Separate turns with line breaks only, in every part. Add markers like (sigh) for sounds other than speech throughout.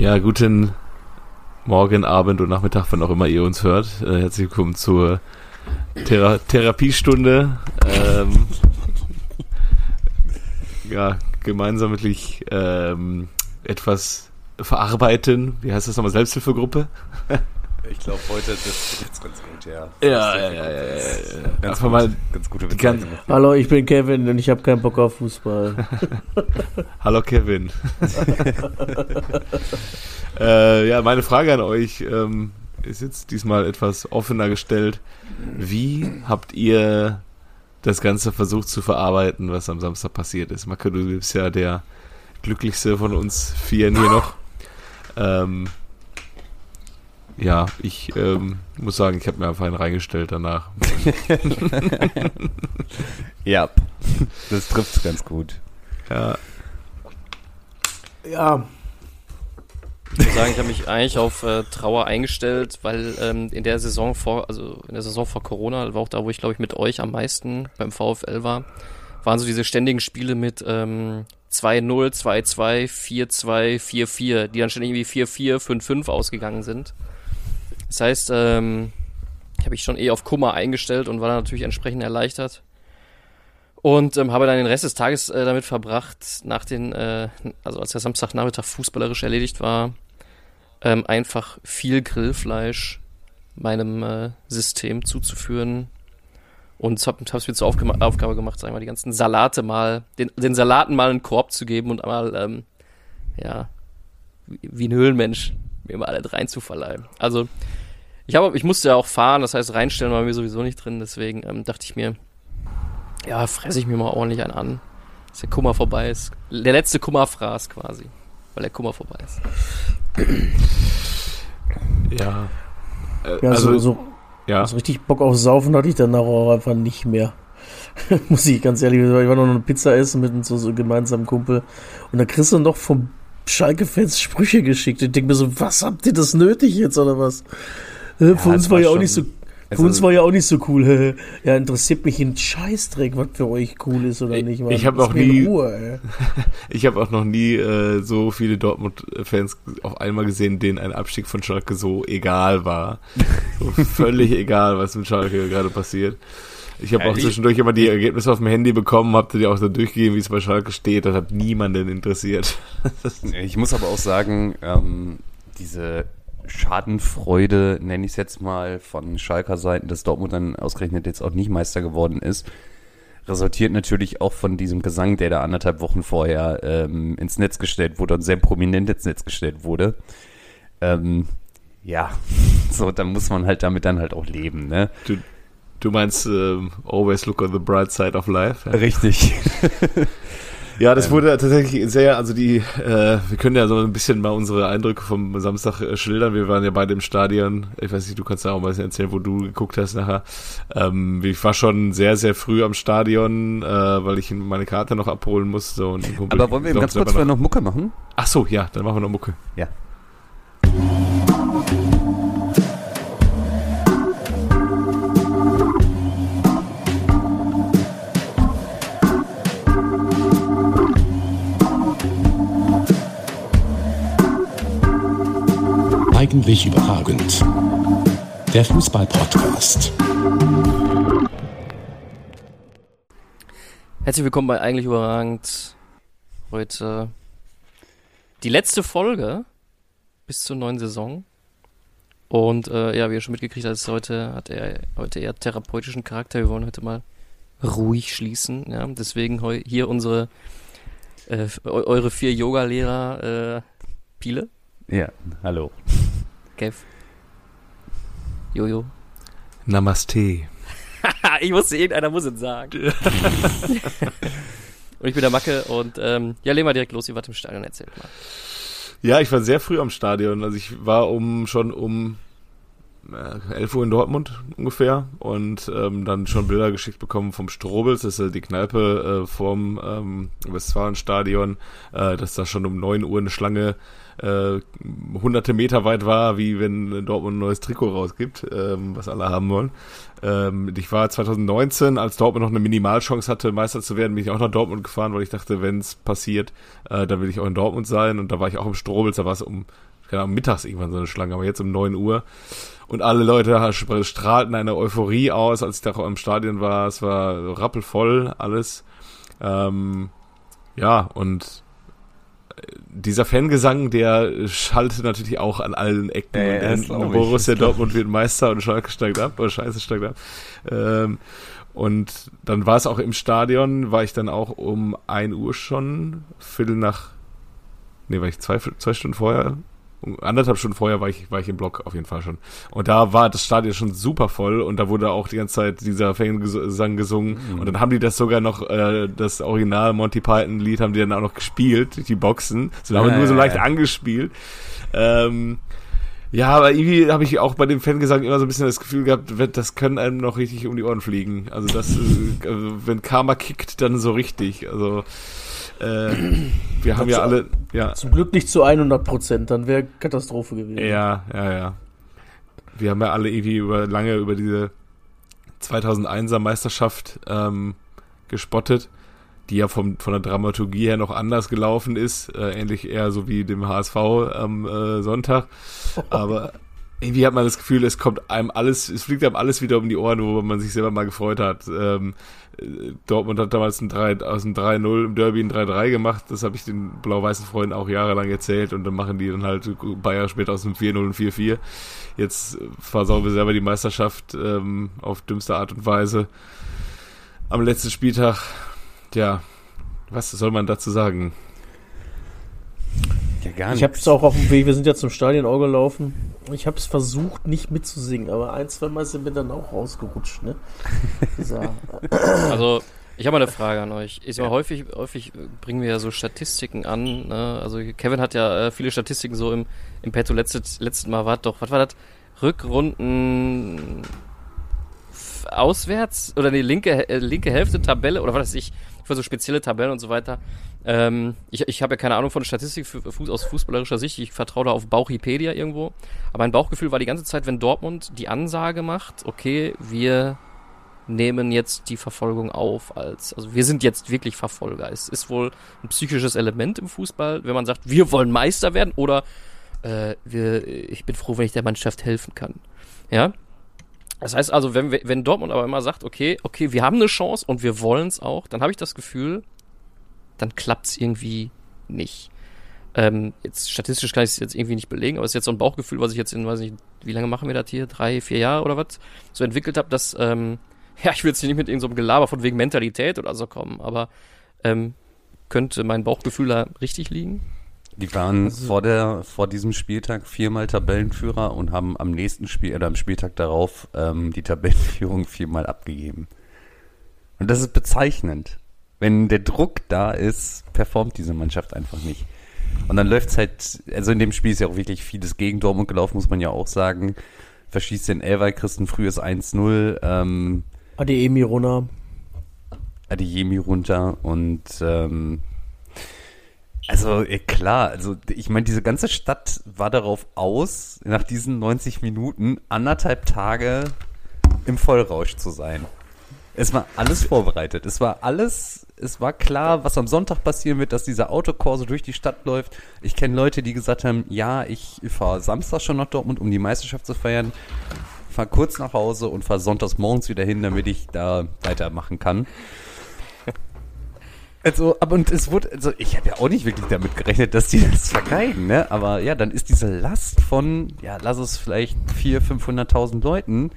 Ja, guten Morgen, Abend und Nachmittag, wann auch immer ihr uns hört. Äh, herzlich willkommen zur Thera Therapiestunde. Ähm, ja, gemeinschaftlich ähm, etwas verarbeiten. Wie heißt das nochmal? Selbsthilfegruppe?
Ich glaube, heute das jetzt ganz gut, ja.
Ja, ja, ja, ja, ja.
Ganz,
Einfach
gut,
mal
ganz gute Bezeichnung.
Hallo, ich bin Kevin und ich habe keinen Bock auf Fußball. (laughs) (laughs)
Hallo Kevin. (laughs) äh, ja, meine Frage an euch ähm, ist jetzt diesmal etwas offener gestellt. Wie habt ihr das Ganze versucht zu verarbeiten, was am Samstag passiert ist? Marco, du bist ja der glücklichste von uns Vieren hier noch. Ähm, ja, ich ähm, muss sagen, ich habe mir einfach einen reingestellt danach. (laughs)
Ja, das trifft's ganz gut.
Ja,
Ja,
Ich muss sagen, ich habe mich eigentlich auf äh, Trauer eingestellt, weil ähm, in der Saison vor, also in der Saison vor Corona, war auch da, wo ich glaube ich mit euch am meisten beim VfL war, waren so diese ständigen Spiele mit ähm, 2-0, 2-2, 4-2, 4-4, die dann ständig irgendwie 4-4, 5-5 ausgegangen sind. Das heißt, ähm, ich habe mich schon eh auf Kummer eingestellt und war dann natürlich entsprechend erleichtert. Und ähm, habe dann den Rest des Tages äh, damit verbracht, nach den, äh, also als der Samstagnachmittag fußballerisch erledigt war, ähm, einfach viel Grillfleisch meinem äh, System zuzuführen. Und habe es mir zur Aufgema Aufgabe gemacht, sagen wir mal, die ganzen Salate mal, den, den Salaten mal einen Korb zu geben und einmal, ähm, ja, wie, wie ein Höhlenmensch, mir mal alle reinzuverleihen. Also, ich, hab, ich musste ja auch fahren, das heißt, reinstellen war mir sowieso nicht drin, deswegen ähm, dachte ich mir, ja, fresse ich mir mal ordentlich einen an, dass der Kummer vorbei ist. Der letzte Kummerfraß quasi, weil der Kummer vorbei ist.
ja. Äh,
ja
also,
so, so,
ja.
so richtig Bock auf Saufen hatte ich danach auch einfach nicht mehr. (laughs) Muss ich ganz ehrlich sagen. Ich war noch eine Pizza essen mit so, so gemeinsamen Kumpel. Und da kriegst du noch vom Schalke-Fans Sprüche geschickt. Ich denke mir so, was habt ihr das nötig jetzt oder was? Äh, für
Ja,
uns war
war
ja auch nicht so. Für
Also-
uns war ja auch nicht so cool. (laughs) ja, interessiert mich ein Scheißdreck, was für euch cool ist oder
Ich-
nicht.
ich hab
Lass
noch
mich in
nie-
Ruhe. (laughs)
Ich habe auch noch nie äh, so viele Dortmund-Fans auf einmal gesehen, denen ein Abstieg von Schalke so egal war. So völlig (laughs) egal, was mit Schalke gerade passiert. Ich habe auch zwischendurch immer die Ergebnisse auf dem Handy bekommen, habt ihr die auch so durchgegeben, wie es bei Schalke steht. Das hat niemanden interessiert. (laughs)
Ich muss aber auch sagen, ähm, diese Schadenfreude, nenne ich es jetzt mal, von Schalker Seiten, dass Dortmund dann ausgerechnet jetzt auch nicht Meister geworden ist, resultiert natürlich auch von diesem Gesang, der da anderthalb Wochen vorher ähm, ins Netz gestellt wurde und sehr prominent ins Netz gestellt wurde. Ähm, ja, (laughs) so, dann muss man halt damit dann halt auch leben, ne?
Du, du meinst ähm, always look on the bright side of life? Ja,
Richtig. (laughs)
ja das wurde tatsächlich sehr, also die, äh, wir können ja so ein bisschen mal unsere Eindrücke vom Samstag äh, schildern. Wir waren ja beide im Stadion. Ich weiß nicht, du kannst ja auch mal erzählen, wo du geguckt hast nachher. Ähm, ich war schon sehr, sehr früh am Stadion, äh, weil ich meine Karte noch abholen musste. Und Kumpel
Aber wollen wir ganz kurz vorher noch Mucke machen?
Ach so, ja, dann machen wir noch Mucke.
Ja.
Eigentlich überragend. Der Fußball-Podcast.
Herzlich willkommen bei Eigentlich Überragend. Heute die letzte Folge bis zur neuen Saison. Und äh, ja, wie ihr schon mitgekriegt habt, heute, hat er heute eher therapeutischen Charakter. Wir wollen heute mal ruhig schließen. Ja? Deswegen heu, hier unsere äh, eu- eure vier Yoga-Lehrer äh, Pile,
Ja, hallo.
Kev, Jojo.
Namaste. (laughs)
ich wusste, irgendeiner muss es sagen. (laughs) und ich bin der Macke und ähm, ja, legen wir direkt los, ihr wart im Stadion, erzählt mal.
Ja, ich war sehr früh am Stadion. Also ich war um schon um 11 Uhr in Dortmund ungefähr und ähm, dann schon Bilder geschickt bekommen vom Strobels, das ist ja die Kneipe äh, vorm ähm, Westfalenstadion, äh, dass da schon um 9 Uhr eine Schlange äh, hunderte Meter weit war, wie wenn Dortmund ein neues Trikot rausgibt, ähm, was alle haben wollen. Ähm, ich war 2019, als Dortmund noch eine Minimalchance hatte, Meister zu werden, bin ich auch nach Dortmund gefahren, weil ich dachte, wenn es passiert, äh, dann will ich auch in Dortmund sein. Und da war ich auch im Strobels, da war es um genau, mittags irgendwann so eine Schlange, aber jetzt um 9 Uhr. Und alle Leute strahlten eine Euphorie aus, als ich da im Stadion war. Es war rappelvoll alles. Ähm, ja, und dieser Fangesang, der schaltet natürlich auch an allen Ecken
ja,
und Enden. Borussia Dortmund wird Meister und Schalke steigt ab, oder Scheiße steigt ab. Ähm, und dann war es auch im Stadion, war ich dann auch um 1 Uhr schon, Viertel nach, nee, war ich zwei, zwei Stunden vorher, um anderthalb Stunden vorher war ich, war ich im Block auf jeden Fall schon. Und da war das Stadion schon super voll und da wurde auch die ganze Zeit dieser Fangesang gesungen. Und dann haben die das sogar noch, äh, das Original Monty Python Lied haben die dann auch noch gespielt, die Boxen. So haben
Ja,
nur so leicht
ja.
angespielt. Ähm, ja, aber irgendwie habe ich auch bei dem Fangesang immer so ein bisschen das Gefühl gehabt, das können einem noch richtig um die Ohren fliegen. Also das, äh, also wenn Karma kickt, dann so richtig. Also äh, (clears throat) wir haben ja alle, ja,
Zum Glück nicht zu 100 Prozent, dann wäre Katastrophe gewesen.
ja, ja, ja. Wir haben ja alle irgendwie über lange über diese 2001er Meisterschaft ähm, gespottet, die ja vom, von der Dramaturgie her noch anders gelaufen ist, äh, ähnlich eher so wie dem HSV am äh, Sonntag. (laughs) Aber irgendwie hat man das Gefühl, es kommt einem alles, es fliegt einem alles wieder um die Ohren, wo man sich selber mal gefreut hat. Ähm, äh, Dortmund hat damals ein 3, aus dem 3-0 im Derby ein 3-3 gemacht. Das habe ich den blau-weißen Freunden auch jahrelang erzählt und dann machen die dann halt ein paar Jahre später aus dem 4-0 ein 4-4. Jetzt versauen wir selber die Meisterschaft ähm, auf dümmste Art und Weise. Am letzten Spieltag, ja, was soll man dazu sagen?
Ja, gar
Ich habe es auch auf dem Weg, wir sind ja zum Stadion auch gelaufen. Ich habe es versucht, nicht mitzusingen, aber ein, zwei Mal sind mir dann auch rausgerutscht. Ne? (laughs)
Also, ich habe mal eine Frage an euch. Ich sag mal, häufig, häufig bringen wir ja so Statistiken an. Ne? Also Kevin hat ja äh, viele Statistiken so im, im Petto. Letztes, letztes Mal war doch, was war das? Rückrunden auswärts oder die linke äh, linke Hälfte Tabelle oder was weiß ich für so spezielle Tabellen und so weiter. Ähm, ich ich habe ja keine Ahnung von Statistik aus fußballerischer Sicht. Ich vertraue da auf Bauchipedia irgendwo. Aber mein Bauchgefühl war die ganze Zeit, wenn Dortmund die Ansage macht, okay, wir nehmen jetzt die Verfolgung auf als, also wir sind jetzt wirklich Verfolger. Es ist wohl ein psychisches Element im Fußball, wenn man sagt, wir wollen Meister werden oder äh, wir, ich bin froh, wenn ich der Mannschaft helfen kann. Ja. Das heißt also, wenn, wenn Dortmund aber immer sagt, okay, okay, wir haben eine Chance und wir wollen es auch, dann habe ich das Gefühl, dann klappt es irgendwie nicht. Ähm, jetzt statistisch kann ich es jetzt irgendwie nicht belegen, aber es ist jetzt so ein Bauchgefühl, was ich jetzt in, weiß nicht, wie lange machen wir das hier? Drei, vier Jahre oder was? So entwickelt habe, dass, ähm, (laughs) ja, ich will jetzt hier nicht mit irgendeinem so einem Gelaber von wegen Mentalität oder so kommen, aber ähm, könnte mein Bauchgefühl da richtig liegen?
Die waren vor der vor diesem Spieltag viermal Tabellenführer und haben am nächsten Spiel oder am Spieltag darauf ähm, die Tabellenführung viermal abgegeben. Und das ist bezeichnend. Wenn der Druck da ist, performt diese Mannschaft einfach nicht. Und dann läuft's halt, also in dem Spiel ist ja auch wirklich vieles gegen Dortmund gelaufen, muss man ja auch sagen. Verschießt den Elfer, kriegst ein frühes 1-0, ähm,
Adeyemi Rona.
Adeyemi runter und ähm, also eh, klar, also ich meine, diese ganze Stadt war darauf aus, nach diesen 90 Minuten anderthalb Tage im Vollrausch zu sein. Es war alles vorbereitet. Es war alles, es war klar, was am Sonntag passieren wird, dass dieser Autokorso durch die Stadt läuft. Ich kenne Leute, die gesagt haben, ja, ich fahre Samstag schon nach Dortmund, um die Meisterschaft zu feiern, fahre kurz nach Hause und fahre sonntags morgens wieder hin, damit ich da weitermachen kann. Also, aber und es wurde, also ich habe ja auch nicht wirklich damit gerechnet, dass die das vergeigen, ne? Aber ja, dann ist diese Last von, ja, lass es vielleicht 400.000, 500.000 Leuten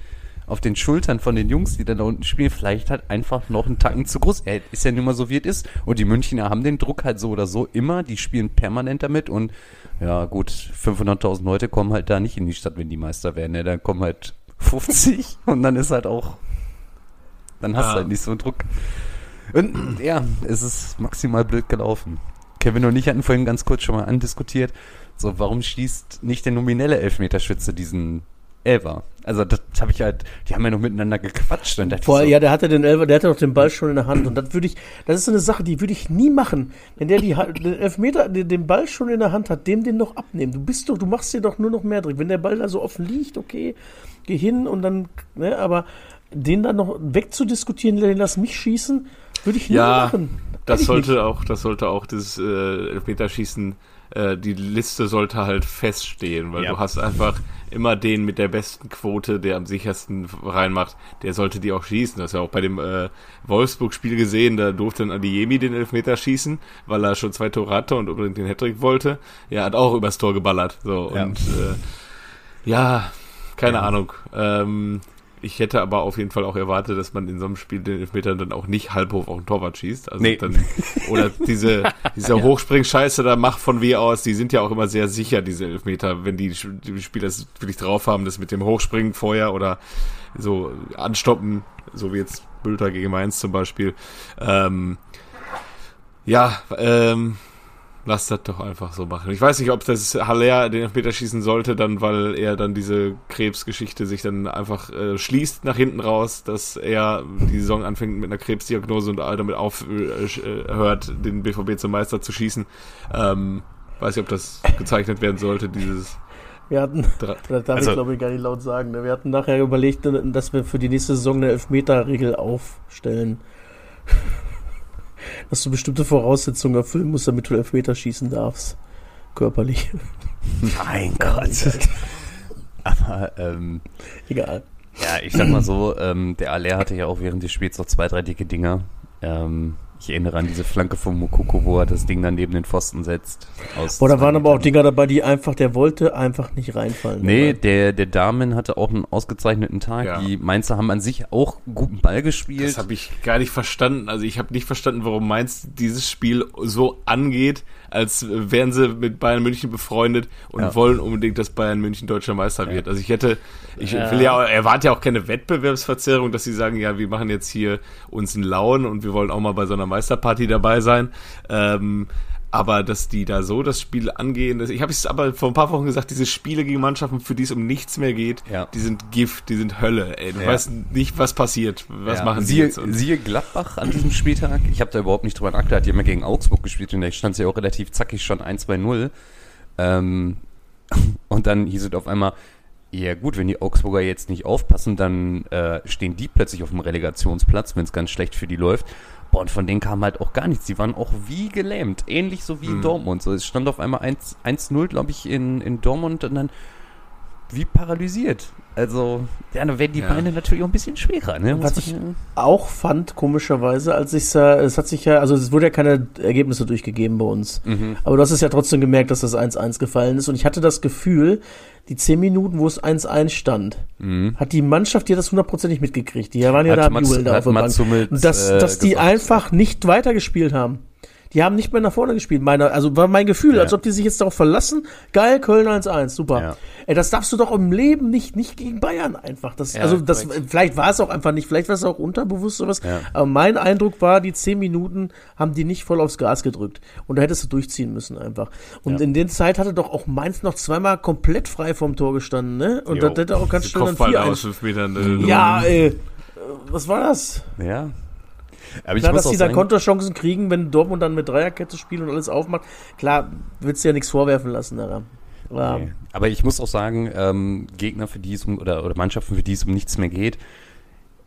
auf den Schultern von den Jungs, die dann da unten spielen, vielleicht halt einfach noch einen Tacken zu groß. Er ist ja nun mal so, wie es ist. Und die Münchner haben den Druck halt so oder so immer. Die spielen permanent damit. Und ja, gut, 500.000 Leute kommen halt da nicht in die Stadt, wenn die Meister werden. Ne? Dann kommen halt 50 (laughs) und dann ist halt auch, dann hast du
Ja.
halt nicht so einen Druck. Und ja, es ist maximal blöd gelaufen. Kevin und ich hatten vorhin ganz kurz schon mal andiskutiert, so warum schließt nicht der nominelle Elfmeterschütze diesen Elfer? Also das habe ich halt, die haben ja noch miteinander gequatscht und
Vor,
so,
ja, der hatte den Elfer, der hatte doch den Ball schon in der Hand und das würde ich, das ist so eine Sache, die würde ich nie machen. Wenn der die, (laughs) den Elfmeter, den, den Ball schon in der Hand hat, dem den noch abnehmen. Du bist doch, du machst dir doch nur noch mehr Dreck. Wenn der Ball da so offen liegt, okay, geh hin und dann, ne, aber den dann noch wegzudiskutieren, den lass mich schießen, würde ich nie
Ja,
machen.
Das
Kann ich
sollte auch, das sollte auch das äh, Elfmeterschießen äh, die Liste sollte halt feststehen, weil
Ja.
du hast einfach immer den mit der besten Quote, der am sichersten reinmacht, der sollte die auch schießen. Das ist ja auch bei dem äh, Wolfsburg-Spiel gesehen, da durfte dann Adiemi den Elfmeter schießen, weil er schon zwei Tore hatte und unbedingt den Hattrick wollte. Er hat auch übers Tor geballert. So
Ja.
und äh, ja, keine Ahnung. Ähm, ich hätte aber auf jeden Fall auch erwartet, dass man in so einem Spiel den Elfmeter dann auch nicht halb hoch auf den Torwart schießt. Also
Nee.
dann, oder diese, (laughs) diese Hochspringscheiße da macht von W aus, die sind ja auch immer sehr sicher, diese Elfmeter, wenn die, die Spieler es wirklich drauf haben, das mit dem Hochspringen vorher oder so anstoppen, so wie jetzt Bülter gegen Mainz zum Beispiel. Ähm, ja, ähm, Lass das doch einfach so machen. Ich weiß nicht, ob das Haller den Elfmeter schießen sollte, dann, weil er dann diese Krebsgeschichte sich dann einfach äh, schließt nach hinten raus, dass er die Saison anfängt mit einer Krebsdiagnose und damit aufhört, den BVB zum Meister zu schießen. Ähm, weiß nicht, ob das gezeichnet werden sollte, dieses
Wir hatten, (laughs) das darf
Also-
ich glaube ich gar nicht laut sagen, ne? wir hatten nachher überlegt, dass wir für die nächste Saison eine Elfmeter-Regel aufstellen. Dass du bestimmte Voraussetzungen erfüllen musst, damit du Elfmeter schießen darfst. Körperlich.
Mein Gott. Aber, ähm,
Egal.
ja, ich sag mal so, ähm, der Aller hatte ja auch während des Spiels noch zwei, drei dicke Dinger. Ähm, ich erinnere an diese Flanke von Mukoko, wo er das Ding dann neben den Pfosten setzt. Aus
Boah, da waren aber auch. Dinger dabei, die einfach, der wollte einfach nicht reinfallen.
Nee, der, der Damen hatte auch einen ausgezeichneten Tag.
Ja.
Die Mainzer haben an sich auch guten Ball gespielt.
Das habe ich gar nicht verstanden. Also ich habe nicht verstanden, warum Mainz dieses Spiel so angeht, als wären sie mit Bayern München befreundet und
Ja.
wollen unbedingt, dass Bayern München deutscher Meister wird. Also ich hätte, ich
Ja.
will ja, erwarte ja auch keine Wettbewerbsverzerrung, dass sie sagen, ja, wir machen jetzt hier uns einen Lauen und wir wollen auch mal bei so einer Meisterparty dabei sein. Ähm, aber dass die da so das Spiel angehen, ich habe es aber vor ein paar Wochen gesagt, diese Spiele gegen Mannschaften, für die es um nichts mehr geht,
Ja.
die sind Gift, die sind Hölle. Ey. Du
Ja.
weißt nicht, was passiert. Was
Ja,
machen sie jetzt? Und
siehe Gladbach an diesem Spieltag. Ich habe da überhaupt nicht drüber nachgedacht. Die haben ja gegen Augsburg gespielt und da stand es ja auch relativ zackig schon 1-2-0. Ähm, (laughs) und dann hieß es auf einmal, ja gut, wenn die Augsburger jetzt nicht aufpassen, dann äh, stehen die plötzlich auf dem Relegationsplatz, wenn es ganz schlecht für die läuft. Boah, und von denen kam halt auch gar nichts. Die waren auch wie gelähmt. Ähnlich so wie in Dortmund. So, es stand auf einmal 1 1-0, glaube ich, in, in Dortmund und dann wie paralysiert. Also, ja, dann werden die
Ja.
Beine natürlich auch ein bisschen schwerer, ne?
Was ich auch fand, komischerweise, als ich es hat sich ja, also es wurde ja keine Ergebnisse durchgegeben bei uns.
Mhm.
Aber du hast es ja trotzdem gemerkt, dass das 1-1 gefallen ist. Und ich hatte das Gefühl, die 10 Minuten, wo es 1-1 stand, hat die Mannschaft ja das hundertprozentig mitgekriegt. Die waren ja
Hat
da am Jubeln da auf der Bank. Und dass,
äh,
dass die
gesagt,
einfach nicht weitergespielt haben. Die haben nicht mehr nach vorne gespielt. Meine, also war mein Gefühl,
Ja.
als ob die sich jetzt darauf verlassen. Geil, Köln 1-1, super.
Ja.
Ey, das darfst du doch im Leben nicht, nicht gegen Bayern einfach. Das,
Ja,
also das,
korrekt.
vielleicht war es auch einfach nicht, vielleicht war es auch unterbewusst sowas.
Ja.
Aber mein Eindruck war, die 10 Minuten haben die nicht voll aufs Gas gedrückt. Und da hättest du durchziehen müssen einfach. Und
Ja.
in der Zeit hatte doch auch Mainz noch zweimal komplett frei vom Tor gestanden, ne? Und
Jo,
das hätte auch ganz schnell dann
Kopfball
4
aus fünf Metern. Äh,
Ja, ey. äh, Was war das?
Ja. Aber ich
Klar,
muss
dass die dann Konterchancen kriegen, wenn Dortmund dann mit Dreierkette spielt und alles aufmacht. Klar, willst du ja nichts vorwerfen lassen daran. Aber,
nee. aber ich muss auch sagen, ähm, Gegner, für die es um, oder, oder Mannschaften, für die es um nichts mehr geht,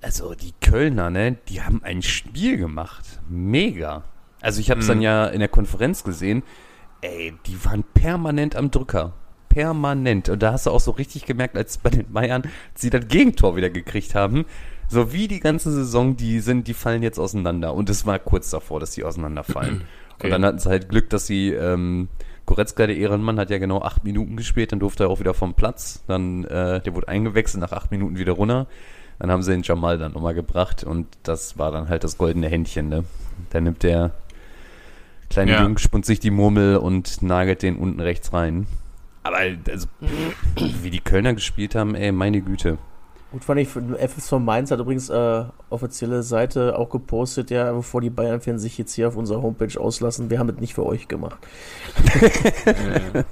also die Kölner, ne, die haben ein Spiel gemacht. Mega. Also ich habe es dann ja in der Konferenz gesehen. Ey, die waren permanent am Drücker. Permanent. Und da hast du auch so richtig gemerkt, als bei den Bayern sie das Gegentor wieder gekriegt haben. So wie die ganze Saison, die sind, die fallen jetzt auseinander. Und es war kurz davor, dass die auseinanderfallen. (clears throat)
Okay.
Und dann hatten sie halt Glück, dass sie, ähm, Goretzka, der Ehrenmann, hat ja genau acht Minuten gespielt, dann durfte er auch wieder vom Platz. Dann, äh, der wurde eingewechselt, nach acht Minuten wieder runter. Dann haben sie den Jamal dann nochmal gebracht und das war dann halt das goldene Händchen, ne? Da nimmt der kleine
Ja.
Junge, spunt sich die Murmel und nagelt den unten rechts rein. Aber also, (clears throat) wie die Kölner gespielt haben, ey, meine Güte.
Gut fand ich, FSV Mainz hat übrigens äh, offizielle Seite auch gepostet, ja, bevor die Bayern-Fans sich jetzt hier auf unserer Homepage auslassen, wir haben es nicht für euch gemacht. (laughs)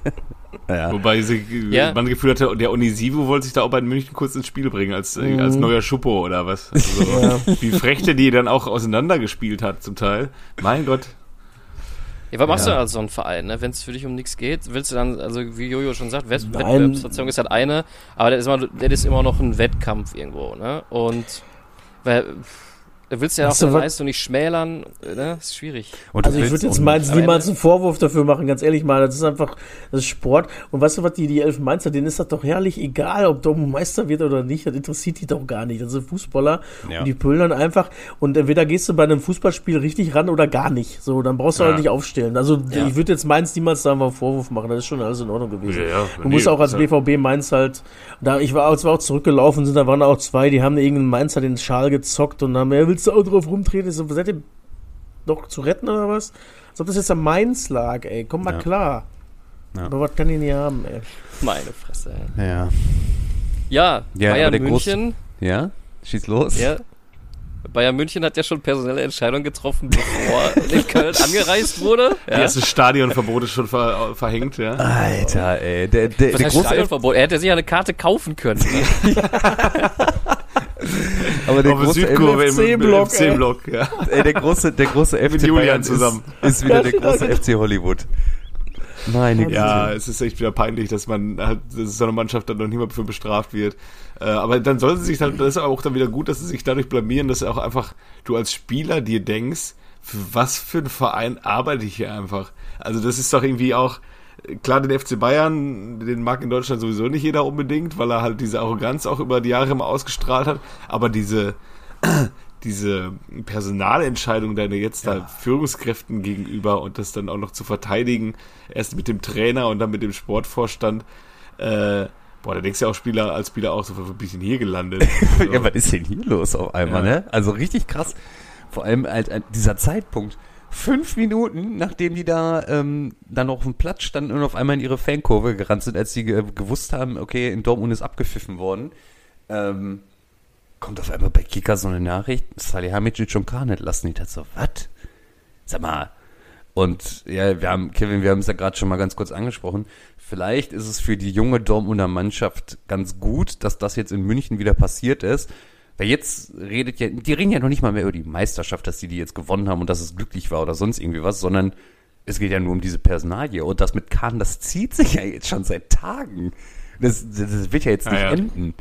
Ja.
Wobei sie,
Ja.
man Gefühl hatte, der Onisivo wollte sich da auch bei München kurz ins Spiel bringen, als, äh,
Mhm.
als neuer Schuppo oder was. Also, Wie frech der die dann auch auseinandergespielt hat zum Teil. Mein Gott.
Ja, was machst
Ja.
du als so ein Verein, ne? Wenn es für dich um nichts geht, willst du dann, also wie Jojo schon sagt, Wett
Nein.
Wettbewerbsverzerrung ist halt eine, aber das ist, immer, das ist immer noch ein Wettkampf irgendwo, ne? Und weil, Da willst du ja auch
Weißt du,
deine Leistung nicht schmälern, ne? Das ist schwierig.
Und
Also ich würde jetzt Mainz
am
niemals einen Vorwurf dafür machen, ganz ehrlich mal. Das ist einfach, das ist Sport. Und weißt du was, die, die elf Mainzer, denen ist das doch herrlich egal, ob Dortmund Meister wird oder nicht. Das interessiert die doch gar nicht. Das sind Fußballer
Ja.
und die pölen einfach. Und entweder gehst du bei einem Fußballspiel richtig ran oder gar nicht. So, dann brauchst du
Ja.
halt nicht aufstellen. Also
Ja.
ich würde jetzt Mainz niemals da mal einen Vorwurf machen. Das ist schon alles in Ordnung gewesen.
Ja, ja,
Du
nee,
musst auch als BVB Mainz halt, da ich war, als wir auch zurückgelaufen sind, da waren auch zwei, die haben irgendeinen Mainzer den Schal gezockt und haben, ja, willst du auch drauf rumtreten? Ich so, seid ihr noch zu retten oder was? Als ob das jetzt am Mainz lag, ey. Komm mal
Ja.
klar.
Ja.
Aber was kann ich nicht haben, ey?
Meine Fresse. ey.
Ja.
Ja,
Ja,
Bayern München.
Ja? Schieß los.
Ja. Bayern München hat ja schon personelle Entscheidungen getroffen, bevor (laughs) in Köln angereist wurde.
Die
Ja.
erste Stadionverbot ist schon ver verhängt, ja.
Alter, ey. Der, der,
Was
der
heißt Stadionverbot? Er hätte sich ja eine Karte kaufen können. (laughs) (laughs) (laughs)
aber der
Auf der
große,
Südkurve im
FC-Block, ey.
FC-Block, ja.
ey, der große, der große FC
Julian
Bayern
zusammen.
Ist, ist wieder der große FC Hollywood. Meine Güte.
Ja, es ist echt wieder peinlich, dass man halt, dass so eine Mannschaft dann noch niemand für bestraft wird. Äh, aber dann soll sie sich dann, das ist auch dann wieder gut, dass sie sich dadurch blamieren, dass auch einfach du als Spieler dir denkst, für was für ein Verein arbeite ich hier einfach. Also das ist doch irgendwie auch, klar, den FC Bayern, den mag in Deutschland sowieso nicht jeder unbedingt, weil er halt diese Arroganz auch über die Jahre immer ausgestrahlt hat. Aber diese, (clears throat) diese Personalentscheidung deine jetzt da Führungskräften gegenüber und das dann auch noch zu verteidigen, erst mit dem Trainer und dann mit dem Sportvorstand, äh, boah, da denkst du ja auch Spieler, als Spieler auch so, wo bin ich denn hier gelandet? (laughs) So.
Ja, was ist denn hier los auf einmal,
Ja.
ne? Also richtig krass. Vor allem halt äh, dieser Zeitpunkt. Fünf Minuten, nachdem die da ähm, dann auf dem Platz standen und auf einmal in ihre Fankurve gerannt sind, als sie ge gewusst haben, okay, in Dortmund ist abgepfiffen worden, ähm, kommt auf einmal bei Kika so eine Nachricht, Salihamidzic und Karnet lassen die so, was? Sag mal. Und ja, wir haben, Kevin, wir haben es ja gerade schon mal ganz kurz angesprochen. Vielleicht ist es für die junge Dortmunder Mannschaft ganz gut, dass das jetzt in München wieder passiert ist. Weil jetzt redet ja, die reden ja noch nicht mal mehr über die Meisterschaft, dass die die jetzt gewonnen haben und dass es glücklich war oder sonst irgendwie was, sondern es geht ja nur um diese Personalie. Und das mit Kahn, das zieht sich ja jetzt schon seit Tagen. Das, das, das wird ja jetzt
Ja,
nicht
ja.
enden.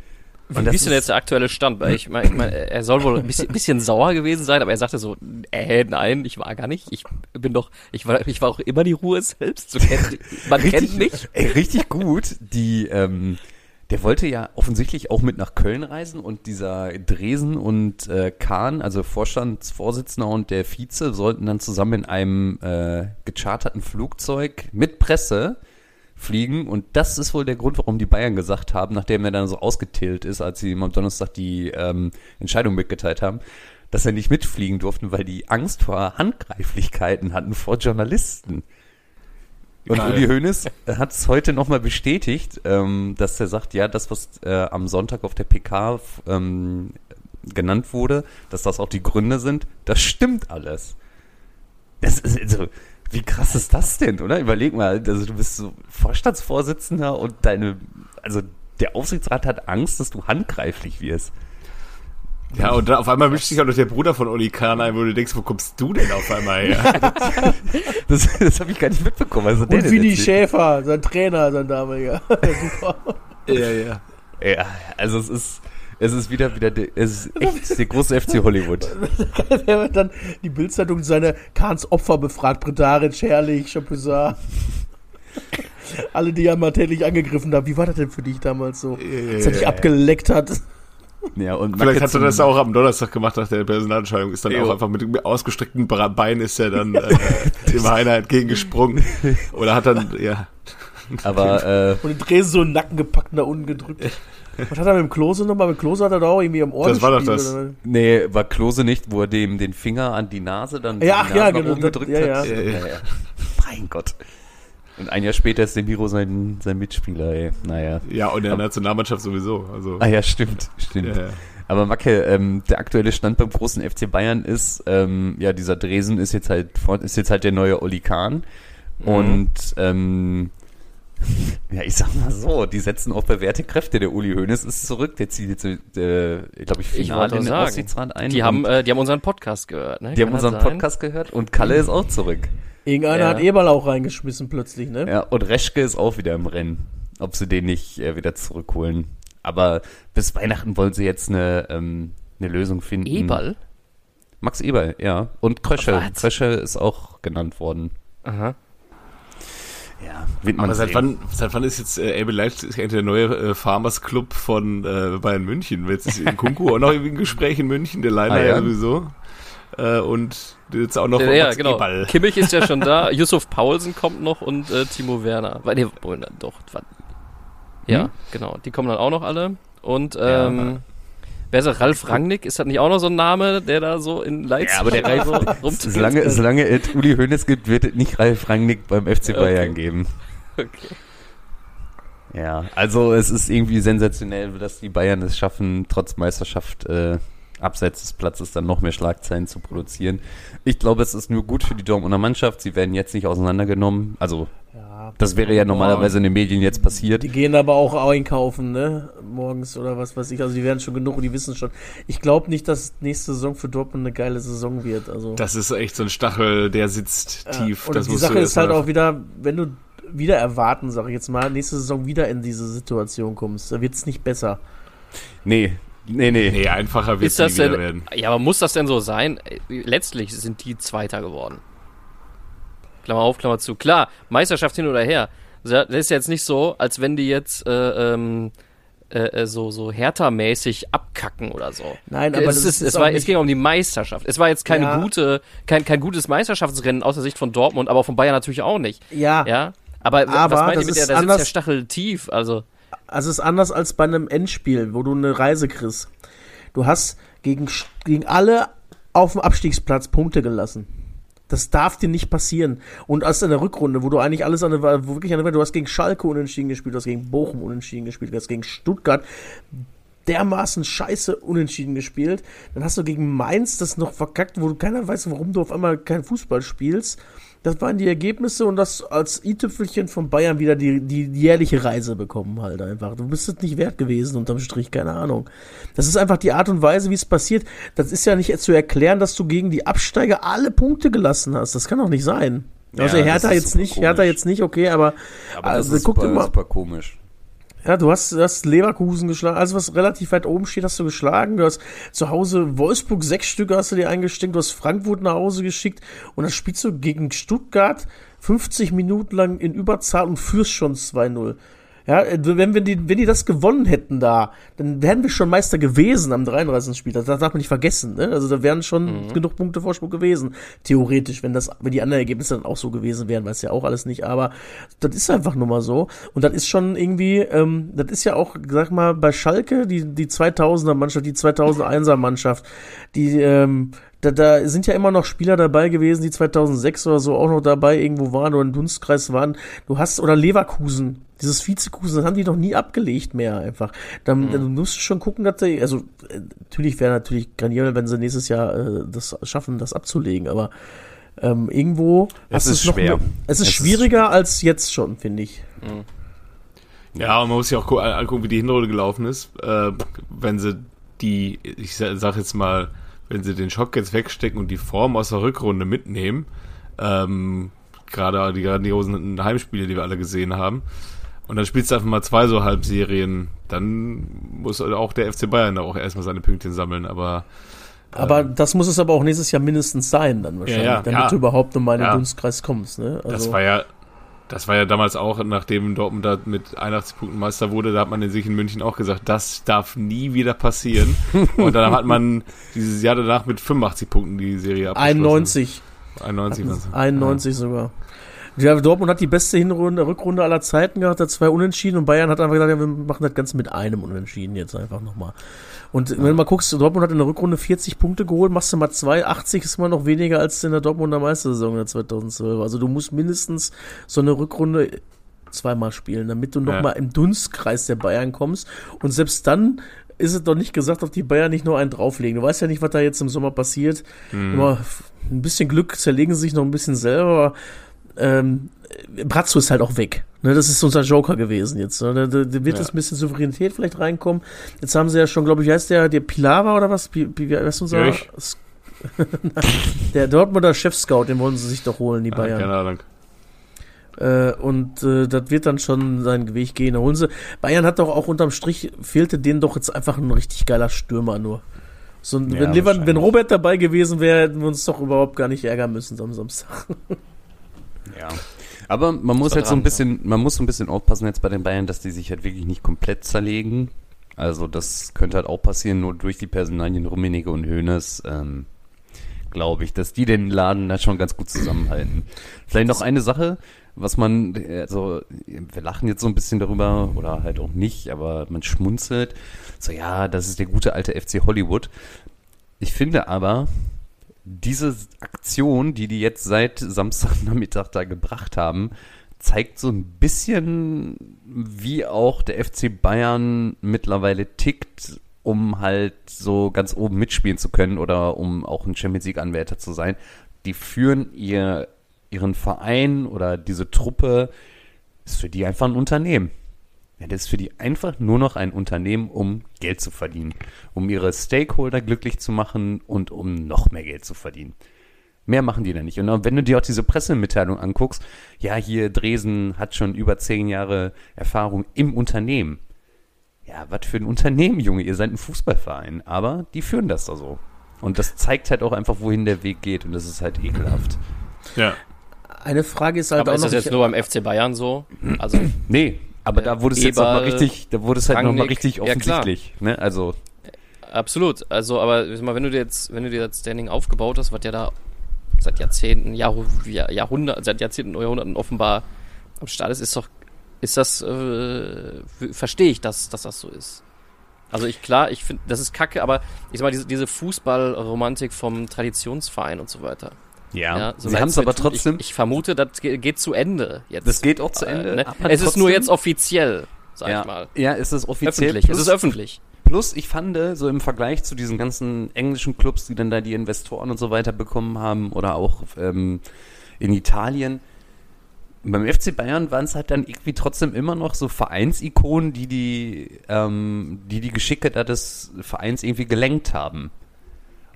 Wie
Und das
ist denn jetzt der aktuelle Stand? Weil ich meine, ich mein, er soll wohl ein bisschen, bisschen sauer gewesen sein, aber er sagte so, äh, nein, ich war gar nicht. Ich bin doch, ich war, ich war auch immer die Ruhe selbst. So kennt, man kennt mich.
Ey, richtig gut. Die, ähm, der wollte ja offensichtlich auch mit nach Köln reisen und dieser Dresen und äh, Kahn, also Vorstandsvorsitzender und der Vize, sollten dann zusammen in einem äh, gecharterten Flugzeug mit Presse fliegen und das ist wohl der Grund, warum die Bayern gesagt haben, nachdem er dann so ausgetillt ist, als sie ihm am Donnerstag die ähm, Entscheidung mitgeteilt haben, dass er nicht mitfliegen durften, weil die Angst vor Handgreiflichkeiten hatten vor Journalisten. Und
Geil.
Uli Hoeneß hat es heute nochmal bestätigt, ähm, dass er sagt, ja, das, was äh, am Sonntag auf der PK ähm, genannt wurde, dass das auch die Gründe sind, das stimmt alles. Das ist, also, wie krass ist das denn, oder? Überleg mal, also du bist so Vorstandsvorsitzender und deine, also der Aufsichtsrat hat Angst, dass du handgreiflich wirst.
Ja, und dann auf einmal mischt sich auch noch der Bruder von Oli Kahn ein, wo du denkst, wo kommst du denn auf einmal her? (laughs)
Das, das habe ich gar nicht mitbekommen. Also
Und
erzählt?
Schäfer, sein Trainer, sein damaliger. (laughs) Super.
ja, ja.
Ja, also es ist, es ist wieder, wieder, der, es ist echt der große FC Hollywood. (laughs)
Wer wird dann die Bildzeitung seine Kahns Opfer befragt? Bredaric, Herrlich, Chapuisat. Alle, die er mal täglich angegriffen haben. Wie war das denn für dich damals so? Als er dich abgeleckt hat.
Ja, und
Vielleicht hat er das auch am Donnerstag gemacht nach der Personalentscheidung. Ist dann
Jo.
auch einfach mit dem ausgestreckten Bra- Bein ist er dann (laughs) äh, dem Heiner entgegengesprungen. Oder hat dann, ja.
Aber (laughs) äh,
Und den Dresen so in den Nacken gepackt und da unten gedrückt. Was hat er mit dem Klose nochmal? Mit Klose hat er da auch irgendwie am Ohr
Das war doch das.
oder?
nee, war Klose nicht, wo er dem den Finger an die Nase dann
Ja,
die
ach ja,
Nase nach
genau,
gedrückt
ja,
hat.
ja. Ja, ja.
Mein Gott. Und ein Jahr später ist der Miro sein, sein Mitspieler, ey. Naja.
Ja, und in der Nationalmannschaft sowieso. Also,
Ah ja, stimmt, stimmt.
ja, ja.
Aber Macke, ähm, der aktuelle Stand beim großen FC Bayern ist, ähm, ja, dieser Dresen ist jetzt halt ist jetzt halt der neue Oli Kahn.
Mhm.
Und ähm, (laughs) ja, ich sag mal so, die setzen auf bewährte Kräfte. Der Uli Hoeneß ist zurück, der zieht jetzt, äh, glaube ich,
Ich
Finale
wollte
in den
sagen,
Aufsichtsrat ein.
Die haben, äh, die haben unseren Podcast gehört, ne?
die haben
Kann das
unseren
sein?
Podcast gehört und Kalle ist auch zurück.
Irgendeiner
Ja.
hat Eberl auch reingeschmissen plötzlich, ne?
Ja, und Reschke ist auch wieder im Rennen. Ob sie den nicht äh, wieder zurückholen. Aber bis Weihnachten wollen sie jetzt eine, ähm, eine Lösung finden.
Eberl?
Max Eberl, ja. Und Krösche.
Was?
Krösche ist auch genannt worden.
Aha.
Ja, wird man
Aber seit wann, seit wann ist jetzt äh, RB Leipzig eigentlich der neue äh, Farmers Club von äh, Bayern München? Jetzt ist (laughs) in Kunku auch noch irgendwie ein Gespräch in München, der Leiner
Ah, ja?
ja sowieso. Äh, und jetzt auch noch
Ja, ja, genau.
Eberl.
Kimmich ist ja schon da, (laughs) Yusuf Paulsen kommt noch und äh, Timo Werner. Weil, nee, wohl, dann doch. Ja,
Hm?
genau. Die kommen dann auch noch alle. Und ähm, wer ist das? Ralf Rangnick? Ist das nicht auch noch so ein Name, der da so in Leipzig
Ja, aber der (laughs) Ralf,
so rumtuckelt?
solange, solange es Uli Hoeneß gibt, wird es nicht Ralf Rangnick beim FC Bayern
Okay.
geben.
Okay.
Ja, also es ist irgendwie sensationell, dass die Bayern es schaffen, trotz Meisterschaft äh, abseits des Platzes dann noch mehr Schlagzeilen zu produzieren. Ich glaube, es ist nur gut für die Dortmunder Mannschaft. Sie werden jetzt nicht auseinandergenommen. Also
Ja,
das wäre ja normalerweise in den Medien jetzt passiert.
Die gehen aber auch einkaufen, ne? Morgens oder was weiß ich. Also die werden schon genug und die wissen schon. Ich glaube nicht, dass nächste Saison für Dortmund eine geile Saison wird. Also
Das ist echt so ein Stachel, der sitzt tief.
Und
das
die Sache ist halt auch wieder, wenn du wieder erwarten, sag ich jetzt mal, nächste Saison wieder in diese Situation kommst, da wird es nicht besser.
Nee, nee, nee.
Nee, einfacher wird
Ist
es wieder
denn,
werden.
ja, aber muss das denn so sein? Letztlich sind die Zweiter geworden. Klammer auf, Klammer zu. Klar, Meisterschaft hin oder her. Das ist jetzt nicht so, als wenn die jetzt äh, ähm, äh, äh, so, so härtermäßig abkacken oder so.
Nein, aber
es,
das
ist,
ist
es, war,
nicht-
es ging um die Meisterschaft. Es war jetzt keine
Ja.
gute, kein, kein gutes Meisterschaftsrennen aus der Sicht von Dortmund, aber von Bayern natürlich auch nicht.
Ja,
Ja, aber,
Aber
was meint ihr
das
mit der,
ist
da sitzt der Stachel tief, also.
Also es ist anders als bei einem Endspiel, wo du eine Reise kriegst. Du hast gegen, gegen alle auf dem Abstiegsplatz Punkte gelassen. Das darf dir nicht passieren. Und als in der Rückrunde, wo du eigentlich alles an der, wo wirklich an der, du hast gegen Schalke unentschieden gespielt, du hast gegen Bochum unentschieden gespielt, du hast gegen Stuttgart dermaßen scheiße unentschieden gespielt. Dann hast du gegen Mainz das noch verkackt, wo du keiner weiß, warum du auf einmal kein Fußball spielst. Das waren die Ergebnisse und das als i-Tüpfelchen von Bayern wieder die, die jährliche Reise bekommen halt einfach. Du bist es nicht wert gewesen unterm Strich, keine Ahnung. Das ist einfach die Art und Weise, wie es passiert. Das ist ja nicht zu erklären, dass du gegen die Absteiger alle Punkte gelassen hast. Das kann doch nicht sein. Also
Ja, das
Hertha jetzt nicht, Hertha
komisch.
jetzt nicht, okay, aber,
Aber das
also,
ist
guck
super,
mal,
super komisch.
Ja, du hast, du hast Leverkusen geschlagen, also was relativ weit oben steht, hast du geschlagen. Du hast zu Hause Wolfsburg sechs Stücke hast du dir eingesteckt, du hast Frankfurt nach Hause geschickt und dann spielst du gegen Stuttgart 50 Minuten lang in Überzahl und führst schon 2-0. Ja, wenn wir die, wenn die das gewonnen hätten da, dann wären wir schon Meister gewesen am 33. Spiel. Das darf man nicht vergessen. Ne? Also da wären schon genug Punkte Vorsprung gewesen. Theoretisch, wenn das, wenn die anderen Ergebnisse dann auch so gewesen wären, weiß ja auch alles nicht. Aber das ist einfach nur mal so. Und das ist schon irgendwie, ähm, das ist ja auch, sag mal, bei Schalke die die 2000er Mannschaft, die 2001er Mannschaft, die ähm, da, da sind ja immer noch Spieler dabei gewesen, die 2006 oder so auch noch dabei irgendwo waren oder im Dunstkreis waren. Du hast, oder Leverkusen, dieses Vizekusen, das haben die noch nie abgelegt mehr einfach. Dann, dann musst du schon gucken, dass die, also äh, natürlich wäre natürlich grandiell, wenn sie nächstes Jahr äh, das schaffen, das abzulegen, aber ähm, irgendwo
Es ist
noch
schwer.
mehr- Es ist
Es ist
schwieriger als jetzt schon, finde ich.
Ja, und man muss ja auch gu- angucken, wie die Hinrunde gelaufen ist. Äh, wenn sie die, ich sa- sag jetzt mal, wenn sie den Schock jetzt wegstecken und die Form aus der Rückrunde mitnehmen, ähm, gerade die grandiosen Heimspiele, die wir alle gesehen haben, und dann spielst du einfach mal zwei so Halbserien, dann muss auch der FC Bayern da auch erstmal seine Pünktchen sammeln, aber
Aber das muss es aber auch nächstes Jahr mindestens sein, dann wahrscheinlich,
ja,
damit
ja.
du überhaupt nochmal in den
Ja.
Dunstkreis kommst. Ne? Also,
das war ja, das war ja damals auch, nachdem Dortmund da mit 81 Punkten Meister wurde, da hat man in sich in München auch gesagt, das darf nie wieder passieren. (laughs) Und dann hat man dieses Jahr danach mit 85 Punkten die Serie abgeschlossen.
91.
91 war's.
91 sogar. Ja, Dortmund hat die beste Hinrunde, Rückrunde aller Zeiten gehabt, hat zwei Unentschieden und Bayern hat einfach gesagt, ja, wir machen das Ganze mit einem Unentschieden jetzt einfach nochmal. Und wenn du mal guckst, Dortmund hat in der Rückrunde 40 Punkte geholt, machst du mal zwei, 80 ist immer noch weniger als in der Dortmunder Meistersaison der 2012. Also du musst mindestens so eine Rückrunde zweimal spielen, damit du
Ja.
nochmal im Dunstkreis der Bayern kommst. Und selbst dann ist es doch nicht gesagt, ob die Bayern nicht nur einen drauflegen. Du weißt ja nicht, was da jetzt im Sommer passiert. Immer ein bisschen Glück zerlegen sie sich noch ein bisschen selber, aber ähm, Brazzo ist halt auch weg. Ne, das ist unser Joker gewesen jetzt. Ne? Da, da, da wird
Ja.
jetzt ein bisschen Souveränität vielleicht reinkommen. Jetzt haben sie ja schon, glaube ich, wie heißt der, der Pilava oder was? Pi, wie heißt unser?
Jörg. (laughs)
der Dortmunder Chef-Scout, den wollen sie sich doch holen, die
Ah,
Bayern.
keine Ahnung.
Äh, und äh, das wird dann schon seinen Weg gehen. Da holen sie. Bayern hat doch auch unterm Strich, fehlte denen doch jetzt einfach ein richtig geiler Stürmer nur. So,
Ja,
wenn, wenn. Robert dabei gewesen wäre, hätten wir uns doch überhaupt gar nicht ärgern müssen am Samstag. (laughs)
Ja. Aber man muss halt so ein bisschen, man muss so ein bisschen aufpassen jetzt bei den Bayern, dass die sich halt wirklich nicht komplett zerlegen. Also das könnte halt auch passieren, nur durch die Personalien Rummenigge und Hoeneß, ähm, glaube ich, dass die den Laden da schon ganz gut zusammenhalten. Vielleicht noch eine Sache, was man, also wir lachen jetzt so ein bisschen darüber oder halt auch nicht, aber man schmunzelt. So ja, das ist der gute alte FC Hollywood. Ich finde aber, diese Aktion, die die jetzt seit Samstagnachmittag da gebracht haben, zeigt so ein bisschen, wie auch der FC Bayern mittlerweile tickt, um halt so ganz oben mitspielen zu können oder um auch ein Champions League Anwärter zu sein. Die führen ihr, ihren Verein oder diese Truppe, ist für die einfach ein Unternehmen. Ja, das ist für die einfach nur noch ein Unternehmen, um Geld zu verdienen, um ihre Stakeholder glücklich zu machen und um noch mehr Geld zu verdienen. Mehr machen die da nicht. Und wenn du dir auch diese Pressemitteilung anguckst, ja, hier Dresen hat schon über zehn Jahre Erfahrung im Unternehmen. Ja, was für ein Unternehmen, Junge, ihr seid ein Fußballverein, aber die führen das da so. Und das zeigt halt auch einfach, wohin der Weg geht und das ist halt ekelhaft.
Ja.
Eine Frage ist halt
Aber
auch
ist
noch,
das jetzt nur beim FC Bayern so? Also,
Nee, aber da wurde es jetzt noch mal richtig, da wurde es halt noch mal
Rangnick,
richtig
ja,
offensichtlich. ne? Also,
absolut. Also, aber wenn du dir jetzt, wenn du dir das Standing aufgebaut hast, was ja da seit Jahrzehnten, Jahr, Jahr, Jahrhundert, seit Jahrzehnten, Jahrhunderten offenbar am Start ist, ist doch, ist das, äh, verstehe ich, dass, dass das so ist. Also ich klar, ich finde, das ist kacke, aber ich sag mal, diese, diese Fußballromantik vom Traditionsverein und so weiter.
Ja,
Ja, so
sie haben es aber
tut,
trotzdem,
Ich, ich vermute, das ge- geht zu Ende jetzt.
das geht auch zu Ende.
Äh, ne? Es ist nur jetzt offiziell, sag
ja,
ich mal.
Ja, es ist offiziell.
Öffentlich.
Plus,
Es ist öffentlich.
plus, ich fand, so im Vergleich zu diesen ganzen englischen Clubs, die dann da die Investoren und so weiter bekommen haben, oder auch ähm, in Italien, beim FC Bayern waren es halt dann irgendwie trotzdem immer noch so Vereinsikonen, die die, ähm, die, die Geschicke da des Vereins irgendwie gelenkt haben.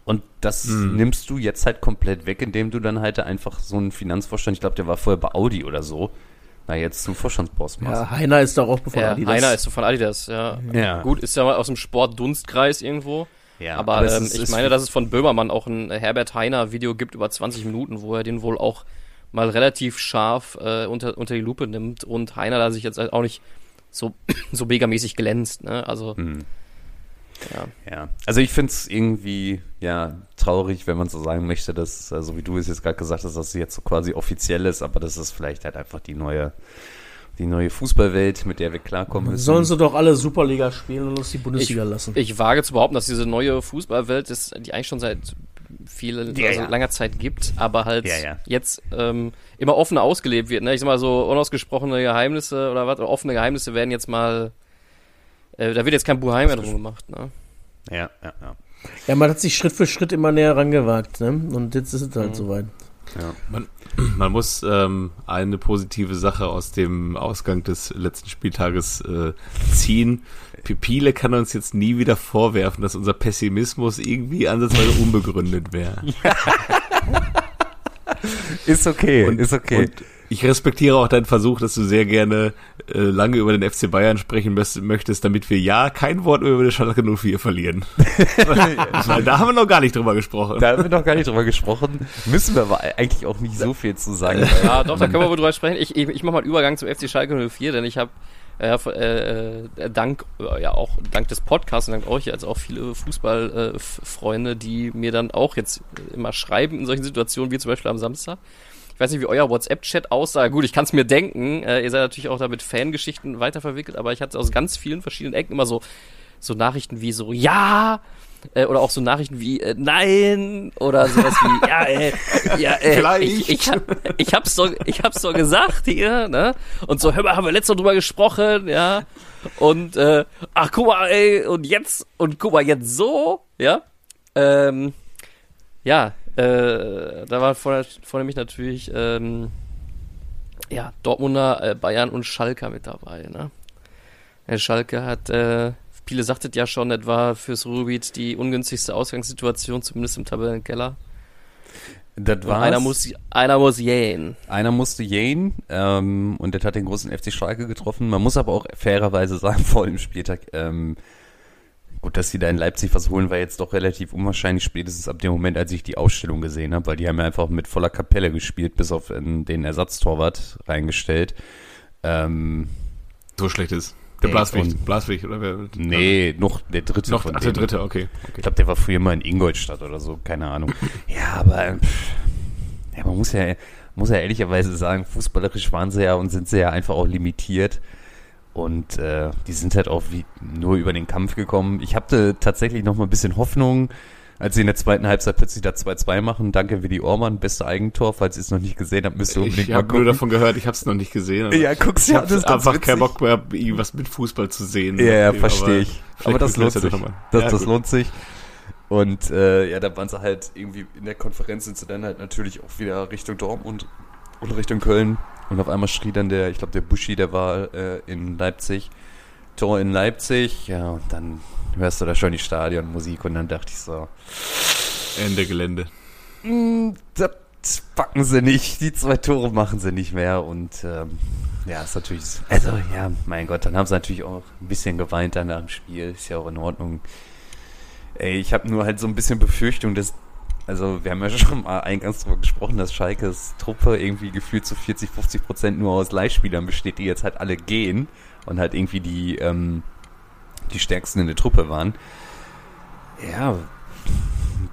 Und das nimmst du jetzt halt komplett weg, indem du dann halt einfach so einen Finanzvorstand, ich glaube, der war vorher bei Audi oder so, na jetzt zum Vorstandsboss machst.
ja, Heiner ist doch auch bevor
Ja,
Adidas.
einer ist so von Adidas, ja.
Ja.
Gut, ist ja mal aus dem Sportdunstkreis irgendwo.
Ja,
aber
es
ähm,
ist-
ich
ist-
meine, dass es von Böhmermann auch ein Herbert Heiner Video gibt über 20 Minuten, wo er den wohl auch mal relativ scharf äh, unter, unter die Lupe nimmt und Heiner da sich jetzt halt auch nicht so, (clears throat) so megamäßig glänzt, ne? Also,
Hm.
Ja.
Ja, also ich finde es irgendwie ja traurig, wenn man so sagen möchte, dass, also wie du es jetzt gerade gesagt hast, dass es jetzt so quasi offiziell ist, aber das ist vielleicht halt einfach die neue, die neue Fußballwelt, mit der wir klarkommen müssen.
Sollen sie doch alle Superliga spielen und uns die Bundesliga
Ich,
lassen.
ich wage zu behaupten, dass diese neue Fußballwelt, ist, die eigentlich schon seit viel,
Ja,
also
ja.
langer Zeit gibt, aber halt
Ja, ja.
jetzt ähm, immer offener ausgelebt wird. Ne? Ich sag mal so, unausgesprochene Geheimnisse oder was, oder offene Geheimnisse werden jetzt mal, äh, da wird jetzt kein Buhai mehr drum gemacht. Ne?
ja, ja, ja.
Ja, man hat sich Schritt für Schritt immer näher rangewagt, ne? Und jetzt ist es
Mhm.
halt soweit. (clears throat)
Man muss ähm, eine positive Sache aus dem Ausgang des letzten Spieltages äh, ziehen. Pipile kann uns jetzt nie wieder vorwerfen, dass unser Pessimismus irgendwie ansatzweise unbegründet wäre. (laughs)
Ist okay,
Und,
ist okay.
Und ich respektiere auch deinen Versuch, dass du sehr gerne äh, lange über den FC Bayern sprechen möcht- möchtest, damit wir ja kein Wort mehr über den Schalke 04 verlieren. (laughs) Weil da haben wir noch gar nicht drüber gesprochen.
da haben wir noch gar nicht drüber gesprochen. Müssen wir aber eigentlich auch nicht so viel zu sagen. (laughs)
Ja, doch, da können wir wohl drüber sprechen. Ich, ich, ich mache mal einen Übergang zum FC Schalke 04, denn ich habe äh, äh, äh, dank, äh, ja auch dank des Podcasts und dank euch jetzt auch viele Fußballfreunde, äh, die mir dann auch jetzt immer schreiben in solchen Situationen, wie zum Beispiel am Samstag. Ich weiß nicht, wie euer WhatsApp-Chat aussah. Gut, ich kann es mir denken. Äh, ihr seid natürlich auch da mit Fangeschichten weiter verwickelt, aber ich hatte aus ganz vielen verschiedenen Ecken immer so, so Nachrichten wie so, ja, äh, oder auch so Nachrichten wie äh, nein oder sowas wie (laughs) ja äh, ja äh,
Vielleicht.
ich ich, hab, ich hab's doch ich hab's doch gesagt hier ne und so hör mal haben wir letztes Mal drüber gesprochen ja und äh, ach guck mal ey und jetzt und guck mal jetzt so ja ähm, ja äh, da war vor, vor nämlich natürlich ähm, ja Dortmunder äh, Bayern und Schalke mit dabei ne der Schalke hat äh, Viele sagtet ja schon, das war fürs Ruhrgebiet die ungünstigste Ausgangssituation, zumindest im Tabellenkeller.
Das
Und
war's.
einer muss, einer muss jähen.
Einer musste jähen ähm, und der hat den großen FC Schalke getroffen. Man muss aber auch fairerweise sagen, (laughs) vor dem Spieltag, ähm, gut, dass sie da in Leipzig was holen, war jetzt doch relativ unwahrscheinlich, spätestens ab dem Moment, als ich die Ausstellung gesehen habe, weil die haben ja einfach mit voller Kapelle gespielt, bis auf äh, den Ersatztorwart reingestellt. Ähm,
So schlecht ist. Der
und-
Blaswig, oder wer?
nee, noch der dritte
Noch,
von
ach, der dritte, okay.
Ich
okay.
glaube, der war früher mal in Ingolstadt oder so, keine Ahnung. (laughs) Ja, aber äh, pff, ja, man muss ja, muss ja ehrlicherweise sagen, fußballerisch waren sie ja und sind sie ja einfach auch limitiert. Und äh, die sind halt auch wie nur über den Kampf gekommen. Ich hatte tatsächlich noch mal ein bisschen Hoffnung, als sie in der zweiten Halbzeit plötzlich da 2-2 machen. Danke, Willi Ormann, beste Eigentor. Falls ihr es noch nicht gesehen habt, müsst ihr unbedingt
Ich
mal
habe nur davon gehört, ich habe es noch nicht gesehen.
Ja, guck's
ich habe
ganz
einfach keinen. Bock mehr, irgendwas mit Fußball zu sehen.
Ja, ja, verstehe ich. Aber das lohnt sich. Das,
Ja,
das lohnt sich. Und äh, ja, da waren sie halt irgendwie in der Konferenz sind sie dann halt natürlich auch wieder Richtung Dortmund und Richtung Köln. Und auf einmal schrie dann der, ich glaube der Buschi, der war äh, in Leipzig, Tor in Leipzig. Ja, und dann hörst du da schon die Stadionmusik und dann dachte ich so,
Ende Gelände.
"Mm, das packen sie nicht, die zwei Tore machen sie nicht mehr und ähm, ja, ist natürlich, also ja, mein Gott, dann haben sie natürlich auch ein bisschen geweint dann nach dem Spiel, ist ja auch in Ordnung. Ey, ich habe nur halt so ein bisschen Befürchtung, dass, also wir haben ja schon mal eingangs darüber gesprochen, dass Schalkes Truppe irgendwie gefühlt zu 40, 50 Prozent nur aus Leihspielern besteht, die jetzt halt alle gehen und halt irgendwie die, ähm, die stärksten in der Truppe waren. Ja,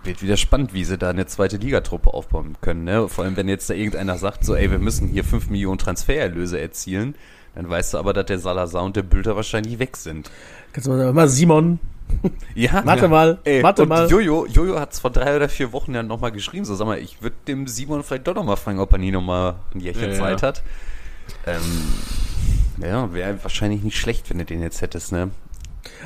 wird wieder spannend, wie sie da eine zweite Ligatruppe aufbauen können. Ne? Vor allem, wenn jetzt da irgendeiner sagt, so, ey, wir müssen hier 5 Millionen Transfererlöse erzielen, dann weißt du aber, dass der Salazar und der Bülter wahrscheinlich weg sind.
Kannst du mal sagen, Simon, (laughs)
Ja,
warte mal,
Ey,
warte
und
mal.
Jojo, Jojo hat es vor drei oder vier Wochen ja nochmal geschrieben. So, sag mal, ich würde dem Simon vielleicht doch nochmal fragen, ob er nie nochmal ein Jährchen
Ja, ja.
Zeit hat. Ähm, ja, wäre wahrscheinlich nicht schlecht, wenn du den jetzt hättest, ne?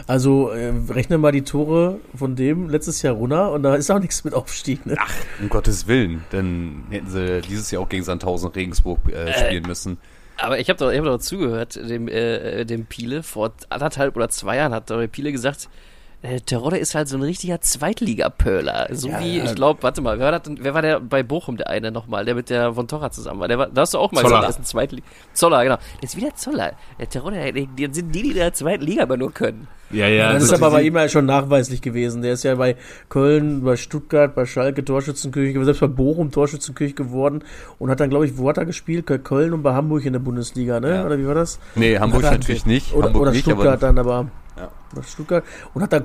Also äh, rechne mal die Tore von dem letztes Jahr runter und da ist auch nichts mit Aufstieg. Ne?
Ach, um Gottes Willen. Dann hätten sie dieses Jahr auch gegen Sandhausen Regensburg äh, spielen müssen.
Aber ich habe doch, ich hab doch zugehört, dem, äh, dem Piele, vor anderthalb oder zwei Jahren hat der Piele gesagt, äh, Terodde ist halt so ein richtiger Zweitliga-Pöler. So
Ja,
wie,
ja.
ich glaube, warte mal, wer war, das, denn- wer war der bei Bochum, der eine nochmal, der mit der von Torra zusammen war? Der war da hast du auch mal
Zoller.
gesagt, der ist ein Zweitliga. Zoller, genau. Der ist wieder Zoller. Der Terodde, der sind die, die der zweiten Liga aber nur können.
Ja, ja.
das ist
also
aber bei
die-
ihm ja schon nachweislich gewesen. Der ist ja bei Köln, bei Stuttgart, bei Schalke Torschützenkönig, geworden, selbst bei Bochum Torschützenkönig geworden und hat dann, glaube ich, wo hat er gespielt? Bei Köln und bei Hamburg in der Bundesliga, ne?
Ja.
Oder wie war das?
Nee, Hamburg natürlich nicht.
Oder,
Hamburg
oder
nicht,
Stuttgart
aber
dann, aber
Ja.
Stuttgart und hat da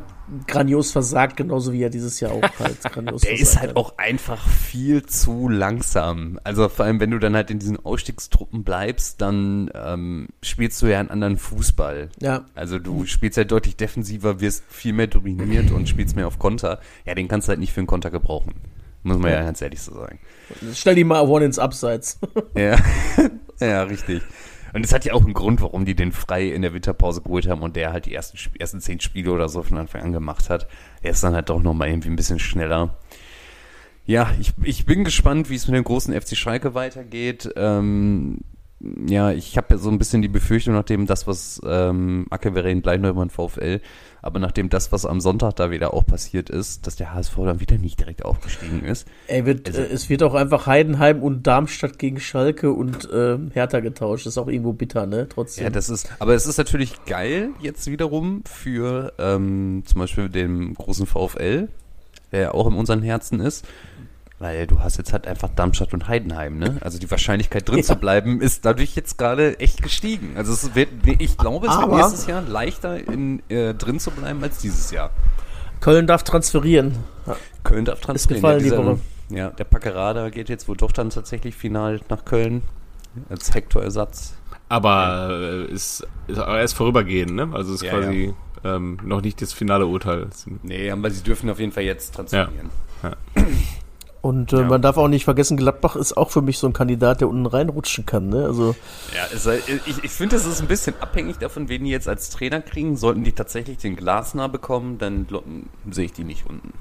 grandios versagt, genauso wie er dieses Jahr auch halt (laughs) grandios
Der ist
versagt
halt
hat.
auch einfach viel zu langsam. Also vor allem, wenn du dann halt in diesen Ausstiegstruppen bleibst, dann ähm, spielst du ja einen anderen Fußball.
Ja,
Also du spielst ja deutlich defensiver, wirst viel mehr dominiert und spielst mehr auf Konter. Ja, den kannst du halt nicht für einen Konter gebrauchen. Muss man ja, ganz ehrlich so sagen.
stell die mal one ins Abseits.
Ja, (laughs) (laughs) ja, richtig. Und es hat ja auch einen Grund, warum die den frei in der Winterpause geholt haben und der halt die ersten, ersten zehn Spiele oder so von Anfang an gemacht hat. Er ist dann halt doch nochmal irgendwie ein bisschen schneller. Ja, ich, ich bin gespannt, wie es mit dem großen FC Schalke weitergeht. Ähm, ja, ich habe ja so ein bisschen die Befürchtung, nachdem das, was ähm, Ackevereen Bleineumann VfL, aber nachdem das, was am Sonntag da wieder auch passiert ist, dass der HSV dann wieder nicht direkt aufgestiegen ist.
Ey, wird,
Also-
äh, es wird auch einfach Heidenheim und Darmstadt gegen Schalke und ähm, Hertha getauscht. Das ist auch irgendwo bitter, ne? Trotzdem.
Ja, das ist, aber es ist natürlich geil jetzt wiederum für ähm, zum Beispiel den großen VfL, der ja auch in unseren Herzen ist. Weil du hast jetzt halt einfach Darmstadt und Heidenheim, ne? Also die Wahrscheinlichkeit drin
Ja.
zu bleiben ist dadurch jetzt gerade echt gestiegen. Also es wird, ich glaube, es wird
Aber-
nächstes Jahr leichter in, äh, drin zu bleiben als dieses Jahr.
Köln darf transferieren. Ja.
Köln darf transferieren.
gefallen
ja,
die
dieser-. Ja, der Packerada geht jetzt wohl doch dann tatsächlich final nach Köln als Hector-Ersatz.
Aber äh, ist, ist erst vorübergehend, ne? Also ist
Ja,
quasi Ähm, noch nicht das finale Urteil.
Nee, aber sie dürfen auf jeden Fall jetzt transferieren. (clears throat)
Und äh,
Ja.
man darf auch nicht vergessen, Gladbach ist auch für mich so ein Kandidat, der unten reinrutschen kann. Ne? Also
Ja, es, ich, ich finde, es ist ein bisschen abhängig davon, wen die jetzt als Trainer kriegen. Sollten die tatsächlich den Glasner bekommen, dann sehe ich die nicht unten.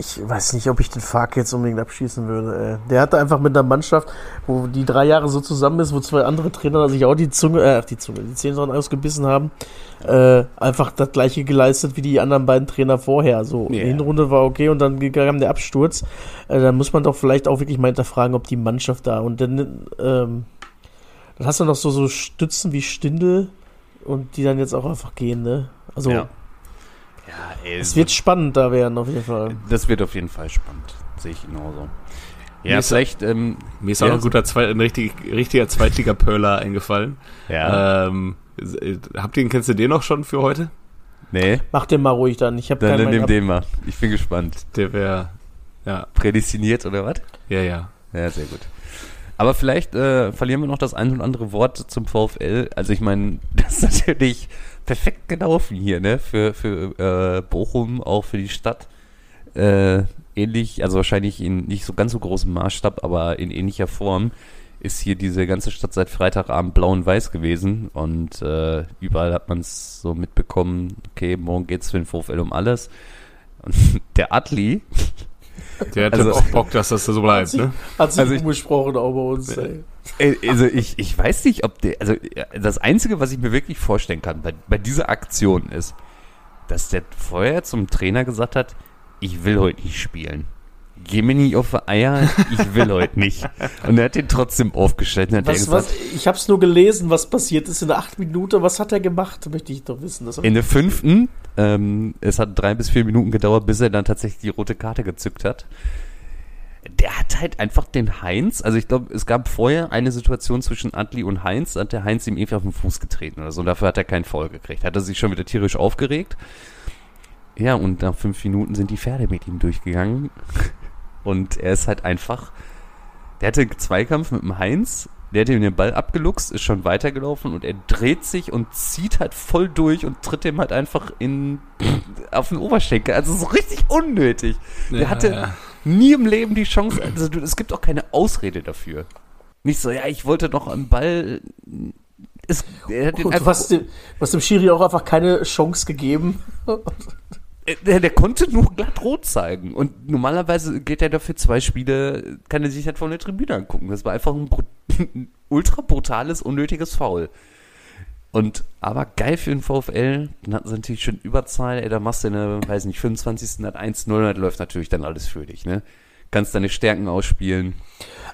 Ich weiß nicht, ob ich den Fark jetzt unbedingt abschießen würde. Ey. Der hatte einfach mit einer Mannschaft, wo die drei Jahre so zusammen ist, wo zwei andere Trainer sich auch die Zunge, äh, die Zunge, die Zähne dran ausgebissen haben, äh, einfach das gleiche geleistet wie die anderen beiden Trainer vorher. So,
Ja.
die Hinrunde war okay und dann kam der Absturz. Äh, dann muss man doch vielleicht auch wirklich mal hinterfragen, ob die Mannschaft da und dann, ähm, dann hast du noch so, so Stützen wie Stindel und die dann jetzt auch einfach gehen, ne? Also,
Ja. Ja, ey,
Es wird spannend da werden, auf jeden Fall.
das wird auf jeden Fall spannend. Sehe ich genauso.
Mir
Ja,
ist-
vielleicht, ähm,
Mir ist auch
Ja,
noch ein guter Zweit, ein richtig, richtiger Zweitliga-Perler eingefallen.
ja,
Ähm, äh, habt ihr, kennst du den noch schon für heute?
nee,
Mach den mal ruhig dann. Ich habe
dann,
keinen
dann nimm den mal. Ich bin gespannt.
Der wäre, ja,
Prädestiniert oder was?
ja, ja.
Ja, sehr gut. Aber vielleicht äh, verlieren wir noch das ein oder andere Wort zum VfL. Also ich meine, (laughs) das ist natürlich perfekt gelaufen hier, ne? Für, für äh, Bochum, auch für die Stadt. Äh, ähnlich, also wahrscheinlich in nicht so ganz so großem Maßstab, aber in ähnlicher Form ist hier diese ganze Stadt seit Freitagabend blau und weiß gewesen und äh, überall hat man es so mitbekommen, okay, morgen geht's für den VfL um alles. Und (laughs) der Atli,
Der hat
Also-
auch Bock, dass das so bleibt, ne?
Hat sich
Also ich-
umgesprochen auch bei uns. Ey.
Äh, Also ich, ich weiß nicht, ob der, also das Einzige, was ich mir wirklich vorstellen kann bei, bei dieser Aktion ist, dass der vorher zum Trainer gesagt hat, ich will heute nicht spielen. Geh mir nicht auf die Eier, ich will (laughs) heute nicht. Und er hat den trotzdem aufgestellt hat
Was,
gesagt,
was, ich habe es nur gelesen, was passiert ist in der acht Minute. Was hat er gemacht? Möchte ich doch wissen.
In der fünften, ähm, es hat drei bis vier Minuten gedauert, bis er dann tatsächlich die rote Karte gezückt hat. Der hat halt einfach den Heinz, also ich glaube, es gab vorher eine Situation zwischen Adli und Heinz, hat der Heinz ihm irgendwie auf den Fuß getreten oder so, und dafür hat er keinen Foul gekriegt. Hat er sich schon wieder tierisch aufgeregt. Ja, und nach fünf Minuten sind die Pferde mit ihm durchgegangen. (laughs) Und er ist halt einfach, der hatte Zweikampf mit dem Heinz, der hat ihm den Ball abgeluchst, ist schon weitergelaufen und er dreht sich und zieht halt voll durch und tritt ihm halt einfach in, auf den Oberschenkel. Also so richtig unnötig. Der
Ja,
hatte
ja.
nie im Leben die Chance, also du, es gibt auch keine Ausrede dafür. Nicht so, ja, ich wollte noch am Ball. Es, er hat den
Und
einfach,
hast, dem, du hast dem Schiri auch einfach keine Chance gegeben.
Äh, der, der konnte nur glatt rot zeigen. Und normalerweise geht er dafür zwei Spiele, kann er sich halt von der Tribüne angucken. Das war einfach ein, ein (laughs) ultra brutales, unnötiges Foul. Und aber geil für den VfL, dann hatten sie natürlich schon Überzahl, ey, da machst du eine, weiß nicht, 25. hat 1-0, dann läuft natürlich dann alles für dich, ne? Kannst deine Stärken ausspielen.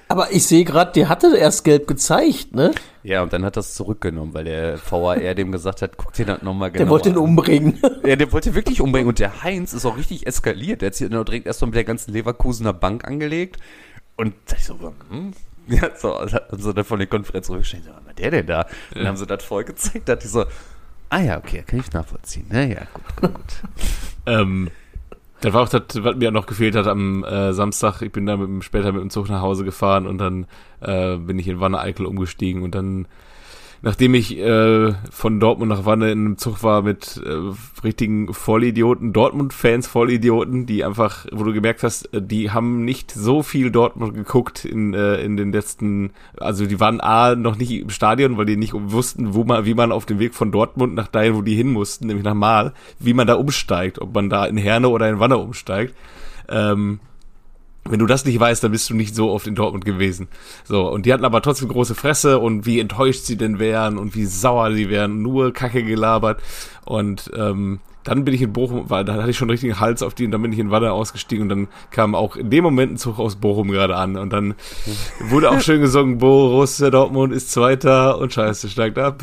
Aber ich sehe gerade, der hatte erst gelb gezeigt, ne?
Ja, und dann hat das zurückgenommen, weil der VAR dem gesagt hat, guck dir das nochmal genau
Der wollte ihn umbringen. (laughs)
Ja, der wollte wirklich umbringen und der Heinz ist auch richtig eskaliert. Der hat sich dann direkt erstmal mit der ganzen Leverkusener Bank angelegt und da ich so, hm? Ja, so, also haben sie dann von der Konferenz rückgestellt, so, was war der denn da? Und dann haben sie das voll gezeigt, da dachte ich so, ah ja, okay, kann ich nachvollziehen. Na ja, gut, gut, gut.
Ähm, das war auch das, was mir noch gefehlt hat am äh, Samstag. Ich bin da mit später mit dem Zug nach Hause gefahren und dann äh, bin ich in Wanne-Eickel umgestiegen und dann, nachdem ich äh, von Dortmund nach Wanne in einem Zug war mit äh, richtigen Vollidioten, Dortmund-Fans, Vollidioten, die einfach, wo du gemerkt hast, äh, die haben nicht so viel Dortmund geguckt in, äh, in den letzten, also die waren A, noch nicht im Stadion, weil die nicht wussten, wo man, wie man auf dem Weg von Dortmund nach dahin, wo die hin mussten, nämlich nach Mal, wie man da umsteigt, ob man da in Herne oder in Wanne umsteigt. Ähm, wenn du das nicht weißt, dann bist du nicht so oft in Dortmund gewesen. So, und die hatten aber trotzdem große Fresse und wie enttäuscht sie denn wären und wie sauer sie wären, nur Kacke gelabert. Und ähm, dann bin ich in Bochum, weil da hatte ich schon einen richtigen Hals auf die und dann bin ich in Wanne ausgestiegen und dann kam auch in dem Moment ein Zug aus Bochum gerade an und dann wurde auch schön gesungen, (laughs) Borussia Dortmund ist Zweiter und Scheiße steigt ab.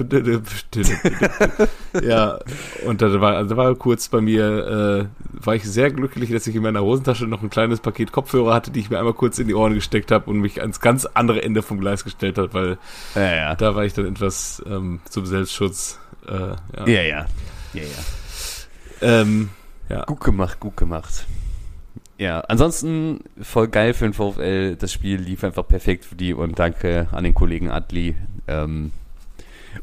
ja, und da war, also da war kurz bei mir, äh, war ich sehr glücklich, dass ich in meiner Hosentasche noch ein kleines Paket Kopfhörer hatte, die ich mir einmal kurz in die Ohren gesteckt habe und mich ans ganz andere Ende vom Gleis gestellt hat, weil
Ja, ja.
da war ich dann etwas ähm, zum Selbstschutz. Äh, ja.
Ja, ja. Ja, ja.
Ähm, ja.
Gut gemacht, gut gemacht. Ja, ansonsten voll geil für den VfL. Das Spiel lief einfach perfekt für die und danke an den Kollegen Adli. Ähm,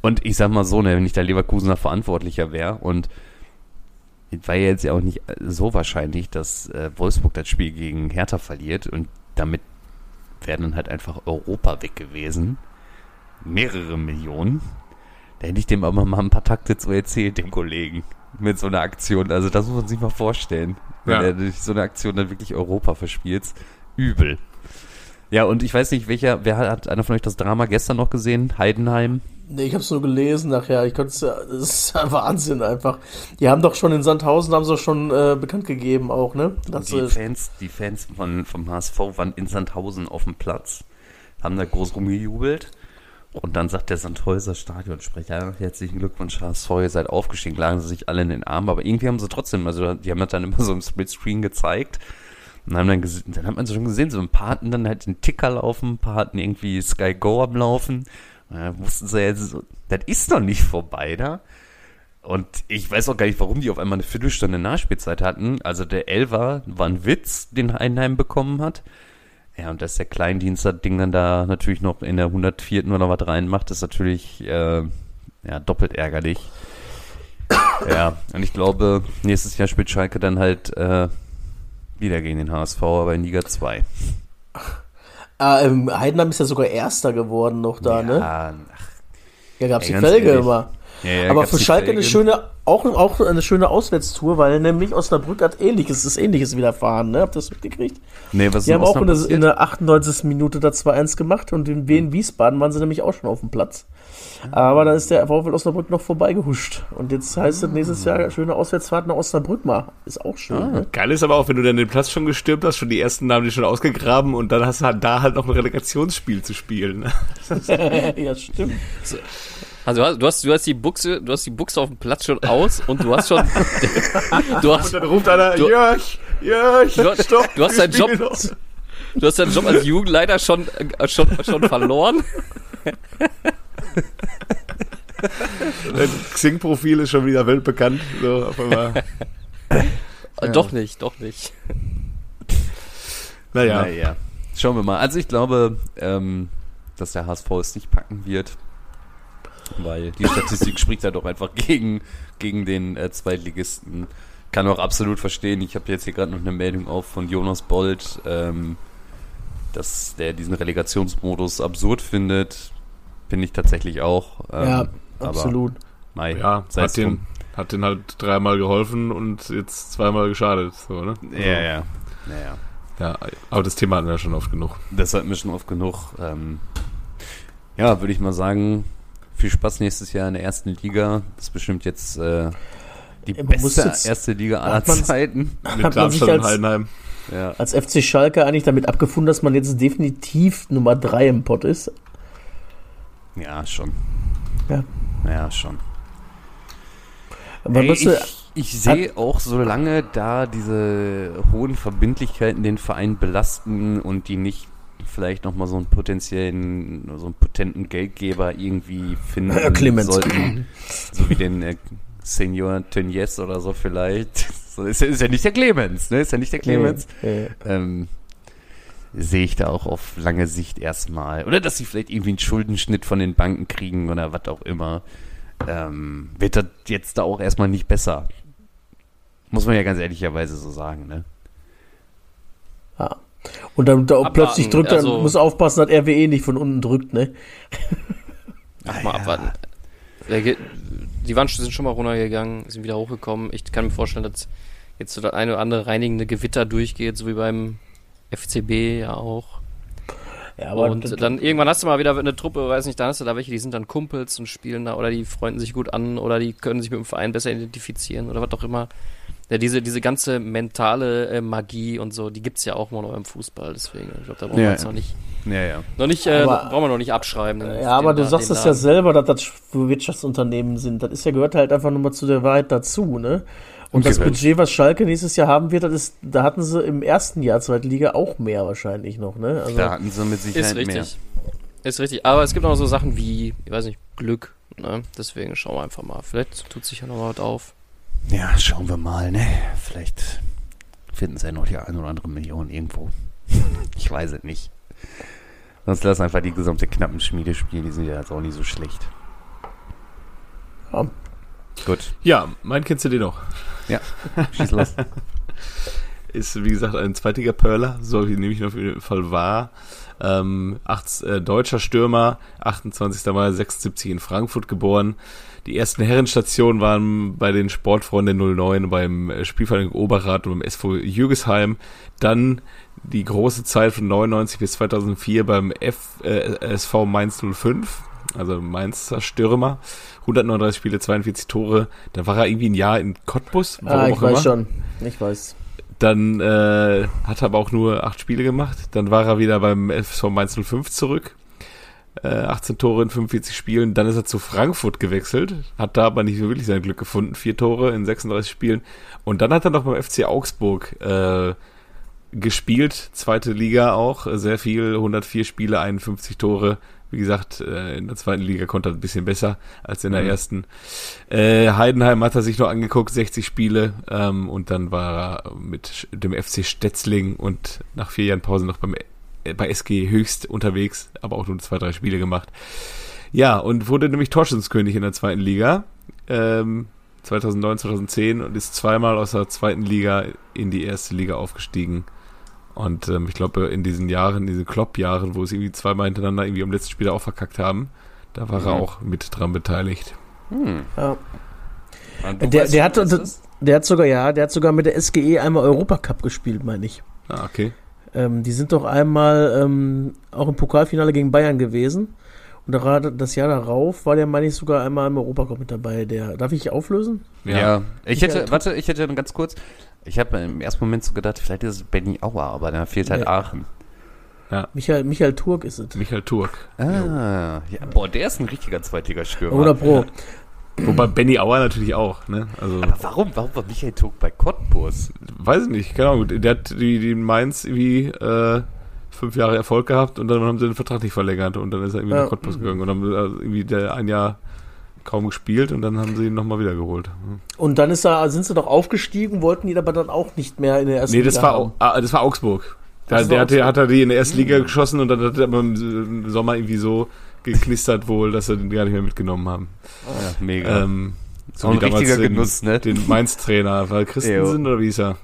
und ich sag mal so, ne, wenn ich da Leverkusener Verantwortlicher wäre und war ja jetzt ja auch nicht so wahrscheinlich, dass äh, Wolfsburg das Spiel gegen Hertha verliert und damit wäre dann halt einfach Europa weg gewesen. Mehrere Millionen. Da hätte ich dem aber mal ein paar Takte zu erzählt, dem Kollegen. Mit so einer Aktion. Also das muss man sich mal vorstellen. Wenn
Ja.
er durch so eine Aktion dann wirklich Europa verspielt. Übel. Ja, und ich weiß nicht, welcher, wer hat, hat einer von euch das Drama gestern noch gesehen? Heidenheim?
Nee, ich hab's nur gelesen nachher. Ich konnte es ja, das ist ja (laughs) Wahnsinn einfach. Die haben doch schon in Sandhausen, haben sie doch schon äh, bekannt gegeben auch, ne? Dass,
die Fans, die Fans von, vom HSV waren in Sandhausen auf dem Platz, haben da groß rumgejubelt Und dann sagt der Sandhäuser Stadionsprecher, herzlichen Glückwunsch HSV, ihr seid aufgestiegen, lagen sie sich alle in den Arm, aber irgendwie haben sie trotzdem, also die haben das dann immer so im Splitscreen gezeigt und haben dann gesehen, dann hat man so schon gesehen, so ein paar hatten dann halt den Ticker laufen, ein paar hatten irgendwie Sky Go am Laufen, und dann wussten sie jetzt so, das ist noch nicht vorbei da. Und ich weiß auch gar nicht, warum die auf einmal eine Viertelstunde Nachspielzeit hatten. Also der Elver war ein Witz, den Heinheim bekommen hat. Ja, und dass der Kleindienst das Ding dann da natürlich noch in der 104. oder was reinmacht, ist natürlich äh, ja, doppelt ärgerlich. ja, und ich glaube, nächstes Jahr spielt Schalke dann halt äh, wieder gegen den HSV, aber in Liga 2.
Ah, ähm, Heidenheim ist ja sogar Erster geworden noch da, ne?
Ja, ach,
Ja, gab's
Ey,
die Felge
ehrlich.
immer.
Ja, ja,
Aber für Schalke eine schöne, auch, auch eine schöne Auswärtstour, weil nämlich Osnabrück hat ähnliches, ist ähnliches widerfahren, ne? Habt ihr das mitgekriegt?
Nee, was ist
Die haben auch in der, in der 98. Minute da 2-1 gemacht und in Wien Wiesbaden waren sie nämlich auch schon auf dem Platz. Aber da ist der VfL Osnabrück noch vorbeigehuscht. Und jetzt heißt es nächstes Jahr schöne Auswärtsfahrt nach Osnabrück mal. Ist auch schön, ne?
Geil ist aber auch, wenn du dann den Platz schon gestürmt hast, schon die ersten Namen die schon ausgegraben und dann hast du halt da halt noch ein Relegationsspiel zu spielen. ne? (laughs)
ja, stimmt.
Also du hast, du hast, die Buchse, du hast die Buchse auf dem Platz schon aus und du hast schon, (laughs) du hast,
Und dann ruft einer,
Du-
Jörg, Jörg,
Du-
stopp,
du hast deinen Job-
noch.
du hast deinen Job als Jugendleiter schon, äh, schon, schon verloren. (laughs)
Dein Xing-Profil ist schon wieder weltbekannt. So, auf einmal.
Äh, (laughs) Doch nicht, doch nicht.
Naja,
Naja, schauen wir mal. Also ich glaube, ähm, dass der HSV es nicht packen wird, weil die Statistik spricht ja doch einfach gegen, gegen den äh, Zweitligisten. Kann auch absolut verstehen. Ich habe jetzt hier gerade noch eine Meldung auf von Jonas Bold, ähm, dass der diesen Relegationsmodus absurd findet. Finde ich tatsächlich auch. Ähm,
ja,
aber
absolut.
Mei,
ja, hat den,
drum.
hat den halt dreimal geholfen und jetzt zweimal geschadet. So, ne?
Ja, ja. Naja.
ja. Aber das Thema hatten wir schon oft genug.
Das hatten wir schon oft genug. Ähm, ja, würde ich mal sagen, viel Spaß nächstes Jahr in der ersten Liga. Das ist bestimmt jetzt äh, die
Ja, man
beste
jetzt-
erste Liga aller Zeiten.
Mit Darmstadt und
als-
Heidenheim.
Ja.
Als FC Schalke eigentlich damit abgefunden, dass man jetzt definitiv Nummer 3 im Pott ist.
ja, schon.
Ja.
Ja, schon. Ey, ich ich sehe auch, solange da diese hohen Verbindlichkeiten den Verein belasten und die nicht vielleicht nochmal so einen potenziellen, so einen potenten Geldgeber irgendwie finden
Herr Clemens.
sollten. So wie den äh, Senior Tönnies oder so vielleicht. (laughs) So ist, ja- ist ja nicht der Clemens, ne? Ist ja nicht der Clemens.
äh, äh,
Ähm, sehe ich da auch auf lange Sicht erstmal. Oder dass sie vielleicht irgendwie einen Schuldenschnitt von den Banken kriegen oder was auch immer. Ähm, wird das jetzt da auch erstmal nicht besser. Muss man ja ganz ehrlicherweise so sagen, ne?
ja. Und dann da
Abwarten,
plötzlich drückt er,
also-
muss aufpassen, dass RWE nicht von unten drückt, ne? (laughs)
Ach, mal abwarten. Der ge- Die waren, sind schon mal runtergegangen, sind wieder hochgekommen. Ich kann mir vorstellen, dass jetzt so das eine oder andere reinigende Gewitter durchgeht, so wie beim FCB ja auch.
Ja,
und dann irgendwann hast du mal wieder eine Truppe, weiß nicht, dann hast du da welche, die sind dann Kumpels und spielen da oder die freunden sich gut an oder die können sich mit dem Verein besser identifizieren oder was auch immer. Ja, diese, diese ganze mentale äh, Magie und so, die gibt's ja auch mal noch im Fußball, deswegen, ich glaube, da brauchen wir
Ja,
jetzt
ja.
noch nicht,
Ja, ja.
noch nicht, äh,
Aber-
brauchen wir noch nicht abschreiben.
Ja, aber du
La-
sagst es ja selber, dass das für Wirtschaftsunternehmen sind. Das ist ja gehört halt einfach nur mal zu der Wahrheit dazu, ne? Und das. Budget, was Schalke nächstes Jahr haben wird, das ist, da hatten sie im ersten Jahr Zweite Liga auch mehr wahrscheinlich noch, ne? Also,
Da hatten sie mit
Ist
Sicherheit mehr.
richtig. Ist richtig. Aber es gibt auch noch so Sachen wie, ich weiß nicht, Glück. Ne? Deswegen schauen wir einfach mal. Vielleicht tut sich ja noch was auf.
Ja, schauen wir mal, ne? Vielleicht finden sie ja noch die ein oder andere Million irgendwo. (laughs) ich weiß es nicht. Sonst lass einfach die gesamte knappen Schmiede spielen, die sind ja jetzt auch nicht so schlecht.
Ja.
Gut,
Ja, mein kennst du den noch.
schieß los. (laughs)
Ist, wie gesagt, ein zweitiger Perler, so wie nehme ich auf jeden Fall wahr. Ähm, acht, äh, deutscher Stürmer, 28. Mai 76 in Frankfurt geboren. Die ersten Herrenstationen waren bei den Sportfreunden 09 beim äh, Spielvereinigung Oberrat und beim SV Jürgesheim. Dann die große Zeit von 99 bis 2004 beim F, äh, SV Mainz 05, also Mainzer Stürmer. 139 Spiele, 42 Tore. Dann war er irgendwie ein Jahr in Cottbus.
ah, ich weiß
immer.
schon. Ich weiß.
Dann äh, hat er aber auch nur acht Spiele gemacht. Dann war er wieder beim FSV Mainz 05 zurück. Äh, 18 Tore in 45 Spielen. Dann ist er zu Frankfurt gewechselt, hat da aber nicht so wirklich sein Glück gefunden. Vier Tore in 36 Spielen. Und dann hat er noch beim FC Augsburg äh, gespielt, zweite Liga auch, sehr viel, 104 Spiele, 51 Tore. Wie gesagt, äh, in der zweiten Liga konnte er ein bisschen besser als in der
Mhm.
ersten. Äh, Heidenheim hat er sich noch angeguckt, 60 Spiele ähm, und dann war er mit dem FC Stetzling und nach vier Jahren Pause noch beim äh, bei SG Höchst unterwegs, aber auch nur zwei, drei Spiele gemacht. Ja, und wurde nämlich Torschützenkönig in der zweiten Liga. Ähm, 2009, 2010 und ist zweimal aus der zweiten Liga in die erste Liga aufgestiegen. Und ähm, ich glaube, in diesen Jahren, diesen Klopp-Jahren, wo es irgendwie zweimal hintereinander irgendwie am letzten Spiel auch verkackt haben, da war er
Mhm.
auch mit dran beteiligt.
Hm.
Ja.
Du
Der, der, hat,
ist?
der hat sogar, ja, der hat sogar mit der SGE einmal Europacup gespielt, meine ich.
Ah, okay.
Ähm, die sind doch einmal ähm, auch im Pokalfinale gegen Bayern gewesen. Und gerade das Jahr darauf war der, meine ich, sogar einmal im Europacup mit dabei. Der, darf ich auflösen?
Ja. Ich hätte,
Ja,
warte, ich hätte ganz kurz. Ich habe im ersten Moment so gedacht, vielleicht ist es Benny Auer, aber da fehlt halt
Nee.
Aachen.
Michael, Michael Turk ist es.
Michael Turk.
Ah, ja, boah, der ist ein richtiger Zweitligastürmer.
100 Pro.
Wobei Benny Auer natürlich auch, ne? Also,
Aber warum, warum war Michael Tuck bei Cottbus?
weiß ich nicht, keine Ahnung. Der hat die, die in Mainz irgendwie äh, fünf Jahre Erfolg gehabt und dann haben sie den Vertrag nicht verlängert und dann ist er irgendwie
Ja.
nach Cottbus gegangen und haben äh, irgendwie der ein Jahr kaum gespielt und dann haben sie ihn nochmal wiedergeholt.
Und dann ist er, sind sie doch aufgestiegen, wollten die aber dann auch nicht mehr in der ersten
Nee, das
Liga
war,
haben.
Ah, das war Augsburg. Da,
Das war
der hatte,
Augsburg.
hat er die in der ersten Liga geschossen und dann hat er aber im Sommer irgendwie so geknistert wohl, dass sie den gar nicht mehr mitgenommen haben.
Ja, mega.
Ähm, so
Auch
wie
ein richtiger
den,
Genuss, ne?
Den Mainz-Trainer. War Christensen oder wie hieß er?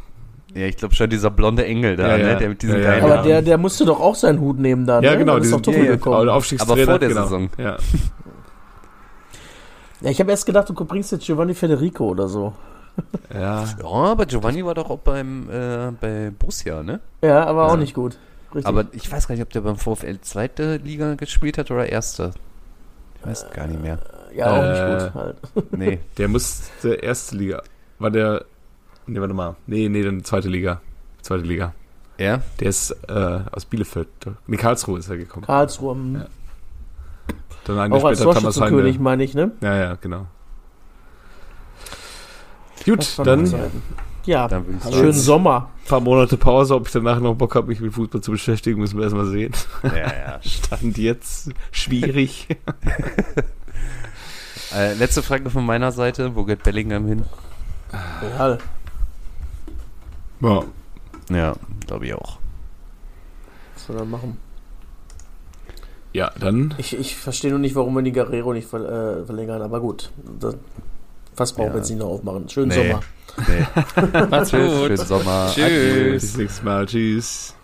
ja, ich glaube schon dieser blonde Engel da,
Ja, ja.
ne? Der mit diesen
Ja, ja.
geilen
Aber der, der musste doch auch seinen Hut nehmen da,
Ja,
ne?
genau.
Dann ist doch
diesen- ja,
gekommen.
ja, Aufstiegstrainer.
Aber vor der
genau.
Saison.
Ja. (laughs)
Ja, ich habe erst gedacht, du bringst jetzt Giovanni Federico oder so.
ja.
Ja, aber Giovanni war doch auch beim äh, bei Borussia, ne?
Ja, aber
Ja.
auch nicht gut. Richtig.
Aber ich weiß gar nicht, ob der beim VfL zweite Liga gespielt hat oder erste. Ich weiß gar nicht mehr.
ja, auch
Äh,
nicht gut halt. (laughs)
Nee.
Der musste erste Liga. War der. Nee, warte mal. Nee, nee, dann zweite Liga. Zweite Liga.
Ja?
Der ist äh, aus Bielefeld. Nee, Karlsruhe ist er gekommen.
Karlsruhe. hm.
Ja. Dann ein Jahr
Auch als
später Thomas
Torschützenkönig,
Heinde.
meine ich, ne?
Ja, ja, genau. Gut, dann.
Ja,
Dann würde ich
schönen. Sommer.
paar Monate Pause. Ob ich danach noch Bock habe, mich mit Fußball zu beschäftigen, müssen wir erstmal sehen.
Ja, ja. (laughs)
Stand jetzt schwierig. (laughs)
Äh, letzte Frage von meiner Seite. Wo geht Bellingham hin?
Real.
ja.
Ja, glaube ich auch.
Was soll er machen?
ja, dann.
Ich, ich verstehe nur nicht, warum wir die Guerrero nicht äh, verlängern, aber gut. Das, fast brauchen wir
Ja.
jetzt nicht noch aufmachen. Schönen
Nee.
Sommer.
Nee. (laughs)
Macht's gut.
schönen Sommer.
Tschüss.
Bis nächstes Mal. Tschüss.